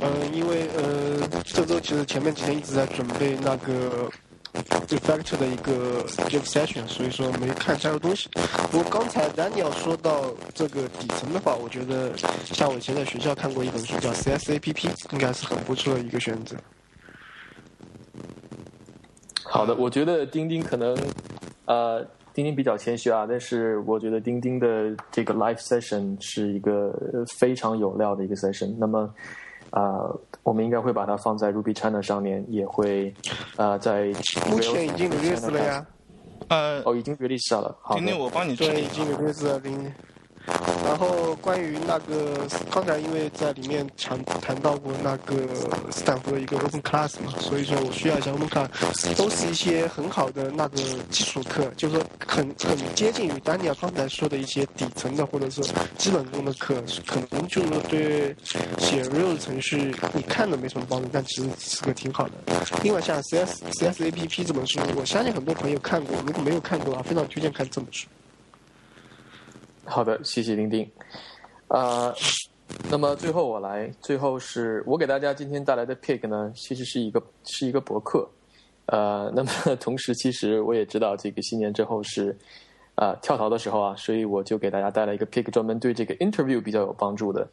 嗯，因为呃，这周其实前面几天一直在准备那个 Refactor 的一个 j a v Session，所以说没看太多东西。不过刚才 Daniel 说到这个底层的话，我觉得像我以前在学校看过一本书叫 CSAPP，应该是很不错的一个选择。
好的，我觉得钉钉可能呃。钉钉比较谦虚啊，但是我觉得钉钉的这个 live session 是一个非常有料的一个 session。那么，啊，我们应该会把它放在 Ruby China 上面，也会啊在
目前已经 release 了呀。
呃，
哦，已经 release 了。好
钉钉，我帮你
对，已经 release 了。钉钉，然后关于那个刚才因为在里面谈谈到过那个斯坦福的一个 Open Class 嘛，所以说我需要一下 Open Class，都是一些很好的那个基础课，就是说很很接近于丹尼尔刚才说的一些底层的或者说基本功的课，可能就是说对写 real 程序你看的没什么帮助，但其实是个挺好的。另外像 CS CS APP 这本书，我相信很多朋友看过，如果没有看过啊，非常推荐看这本书。
好的，谢谢丁丁。呃，那么最后我来，最后是我给大家今天带来的 pick 呢，其实是一个是一个博客。呃，那么同时，其实我也知道这个新年之后是啊跳槽的时候啊，所以我就给大家带来一个 pick，专门对这个 interview 比较有帮助的。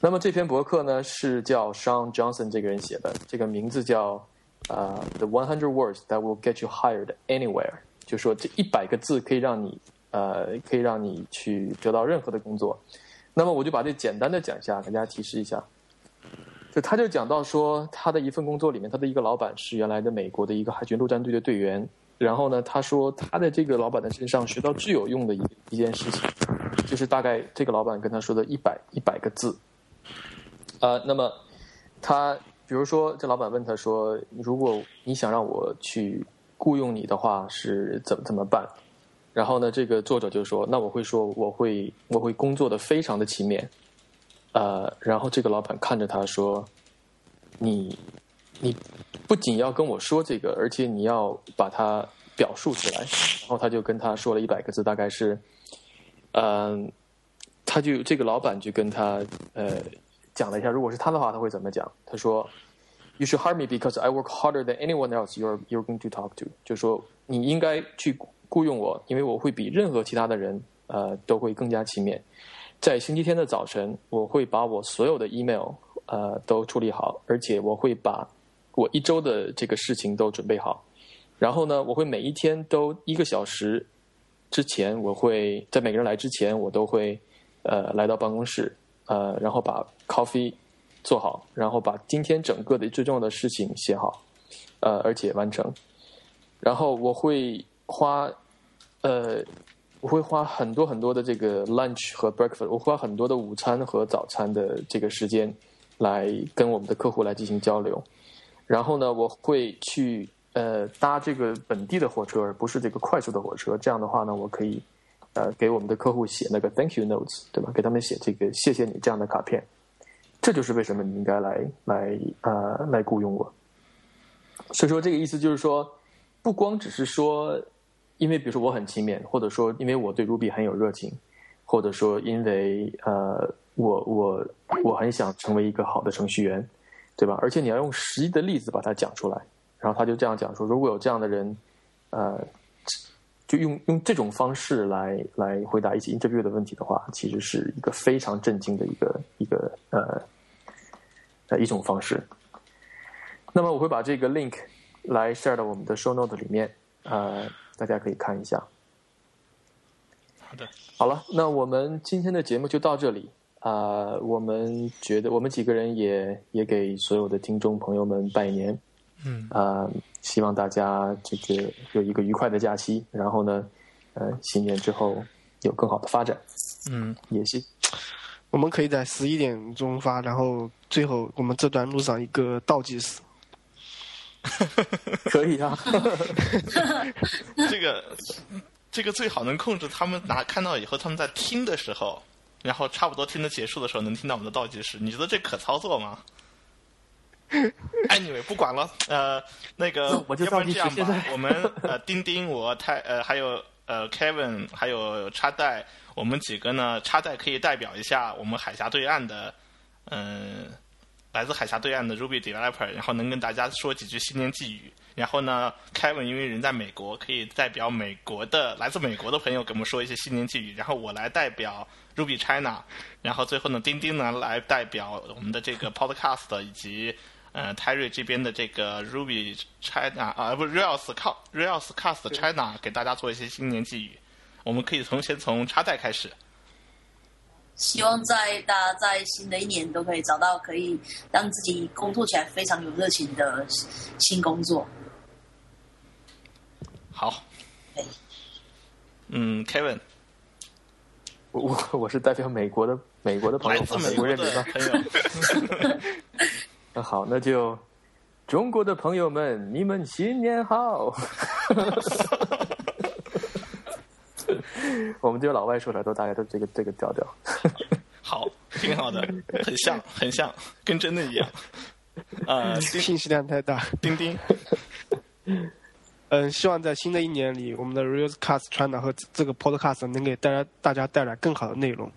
那么这篇博客呢是叫 Sean Johnson 这个人写的，这个名字叫呃 The One Hundred Words That Will Get You Hired Anywhere，就说这一百个字可以让你呃可以让你去得到任何的工作。那么我就把这简单的讲一下，给大家提示一下。就他就讲到说，他的一份工作里面，他的一个老板是原来的美国的一个海军陆战队的队员。然后呢，他说他在这个老板的身上学到最有用的一一件事情，就是大概这个老板跟他说的一百一百个字。呃，那么他比如说，这老板问他说：“如果你想让我去雇佣你的话，是怎么怎么办？”然后呢，这个作者就说：“那我会说，我会我会工作的非常的勤勉。”呃，然后这个老板看着他说：“你你不仅要跟我说这个，而且你要把它表述出来。”然后他就跟他说了一百个字，大概是，嗯，他就这个老板就跟他呃。讲了一下，如果是他的话，他会怎么讲？他说：“You should hire me because I work harder than anyone else you're you're going to talk to。”就说你应该去雇佣我，因为我会比任何其他的人呃都会更加勤勉。在星期天的早晨，我会把我所有的 email 呃都处理好，而且我会把我一周的这个事情都准备好。然后呢，我会每一天都一个小时之前，我会在每个人来之前，我都会呃来到办公室。呃，然后把 coffee 做好，然后把今天整个的最重要的事情写好，呃，而且完成。然后我会花，呃，我会花很多很多的这个 lunch 和 breakfast，我花很多的午餐和早餐的这个时间来跟我们的客户来进行交流。然后呢，我会去呃搭这个本地的火车，而不是这个快速的火车。这样的话呢，我可以。呃，给我们的客户写那个 Thank you notes，对吧？给他们写这个谢谢你这样的卡片，这就是为什么你应该来来呃来雇佣我。所以说这个意思就是说，不光只是说，因为比如说我很勤勉，或者说因为我对 Ruby 很有热情，或者说因为呃我我我很想成为一个好的程序员，对吧？而且你要用实际的例子把它讲出来。然后他就这样讲说，如果有这样的人，呃。就用用这种方式来来回答一些 interview 的问题的话，其实是一个非常震惊的一个一个呃呃一种方式。那么我会把这个 link 来 share 到我们的 show note 里面，呃，大家可以看一下。
好的，
好了，那我们今天的节目就到这里啊。我们觉得我们几个人也也给所有的听众朋友们拜年。
嗯
啊，希望大家这个有一个愉快的假期，然后呢，呃，新年之后有更好的发展。
嗯，
也行。
我们可以在十一点钟发，然后最后我们这段路上一个倒计时。
可以啊。
这个这个最好能控制他们拿看到以后，他们在听的时候，然后差不多听的结束的时候，能听到我们的倒计时。你觉得这可操作吗？Anyway，不管了，呃，那个，
我就
要不然这样吧，我们呃，钉钉，我太呃，还有呃，Kevin，还有插袋，我们几个呢，插袋可以代表一下我们海峡对岸的，嗯，来自海峡对岸的 Ruby developer，然后能跟大家说几句新年寄语。然后呢，Kevin 因为人在美国，可以代表美国的来自美国的朋友给我们说一些新年寄语。然后我来代表 Ruby China，然后最后呢，丁丁呢来代表我们的这个 Podcast 以及。呃，泰瑞这边的这个 Ruby China 啊，不是 Rails Rails Cast China 给大家做一些新年寄语。我们可以从先从插袋开始。
希望在大家在新的一年都可以找到可以让自己工作起来非常有热情的新工作。
好。嗯，Kevin。
我我是代表美国的美国的朋友，
来自美国
人民吗？
朋友，
那 好，那就中国的朋友们，你们新年好。我们这个老外说出来都大概都这个这个调调。
好，挺好的，很像，很像，跟真的一样。呃，
信息量太大。
钉钉，
嗯，希望在新的一年里，我们的 reals cast 传导和这个 Podcast 能给大家大家带来更好的内容。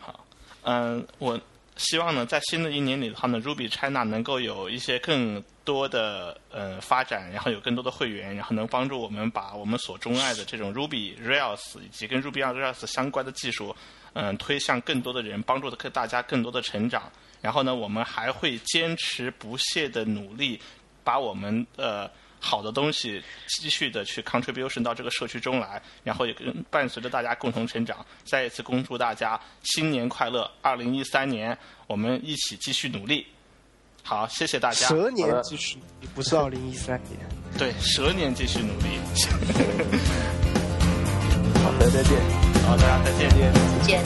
好嗯，我希望呢，在新的一年里的话呢，Ruby China 能够有一些更多的呃发展，然后有更多的会员，然后能帮助我们把我们所钟爱的这种 Ruby Rails 以及跟 Ruby on Rails 相关的技术，嗯、推向更多的人，帮助的大家更多的成长。然后呢，我们还会坚持不懈的努力，把我们呃好的东西继续的去 contribution 到这个社区中来，然后也跟伴随着大家共同成长。再一次恭祝大家新年快乐！二零一三年我们一起继续努力。好，谢谢大家。
蛇年继续，不是二零一三年。
对，蛇年继续努力。
好的，再见。
好，大家再见。
再见。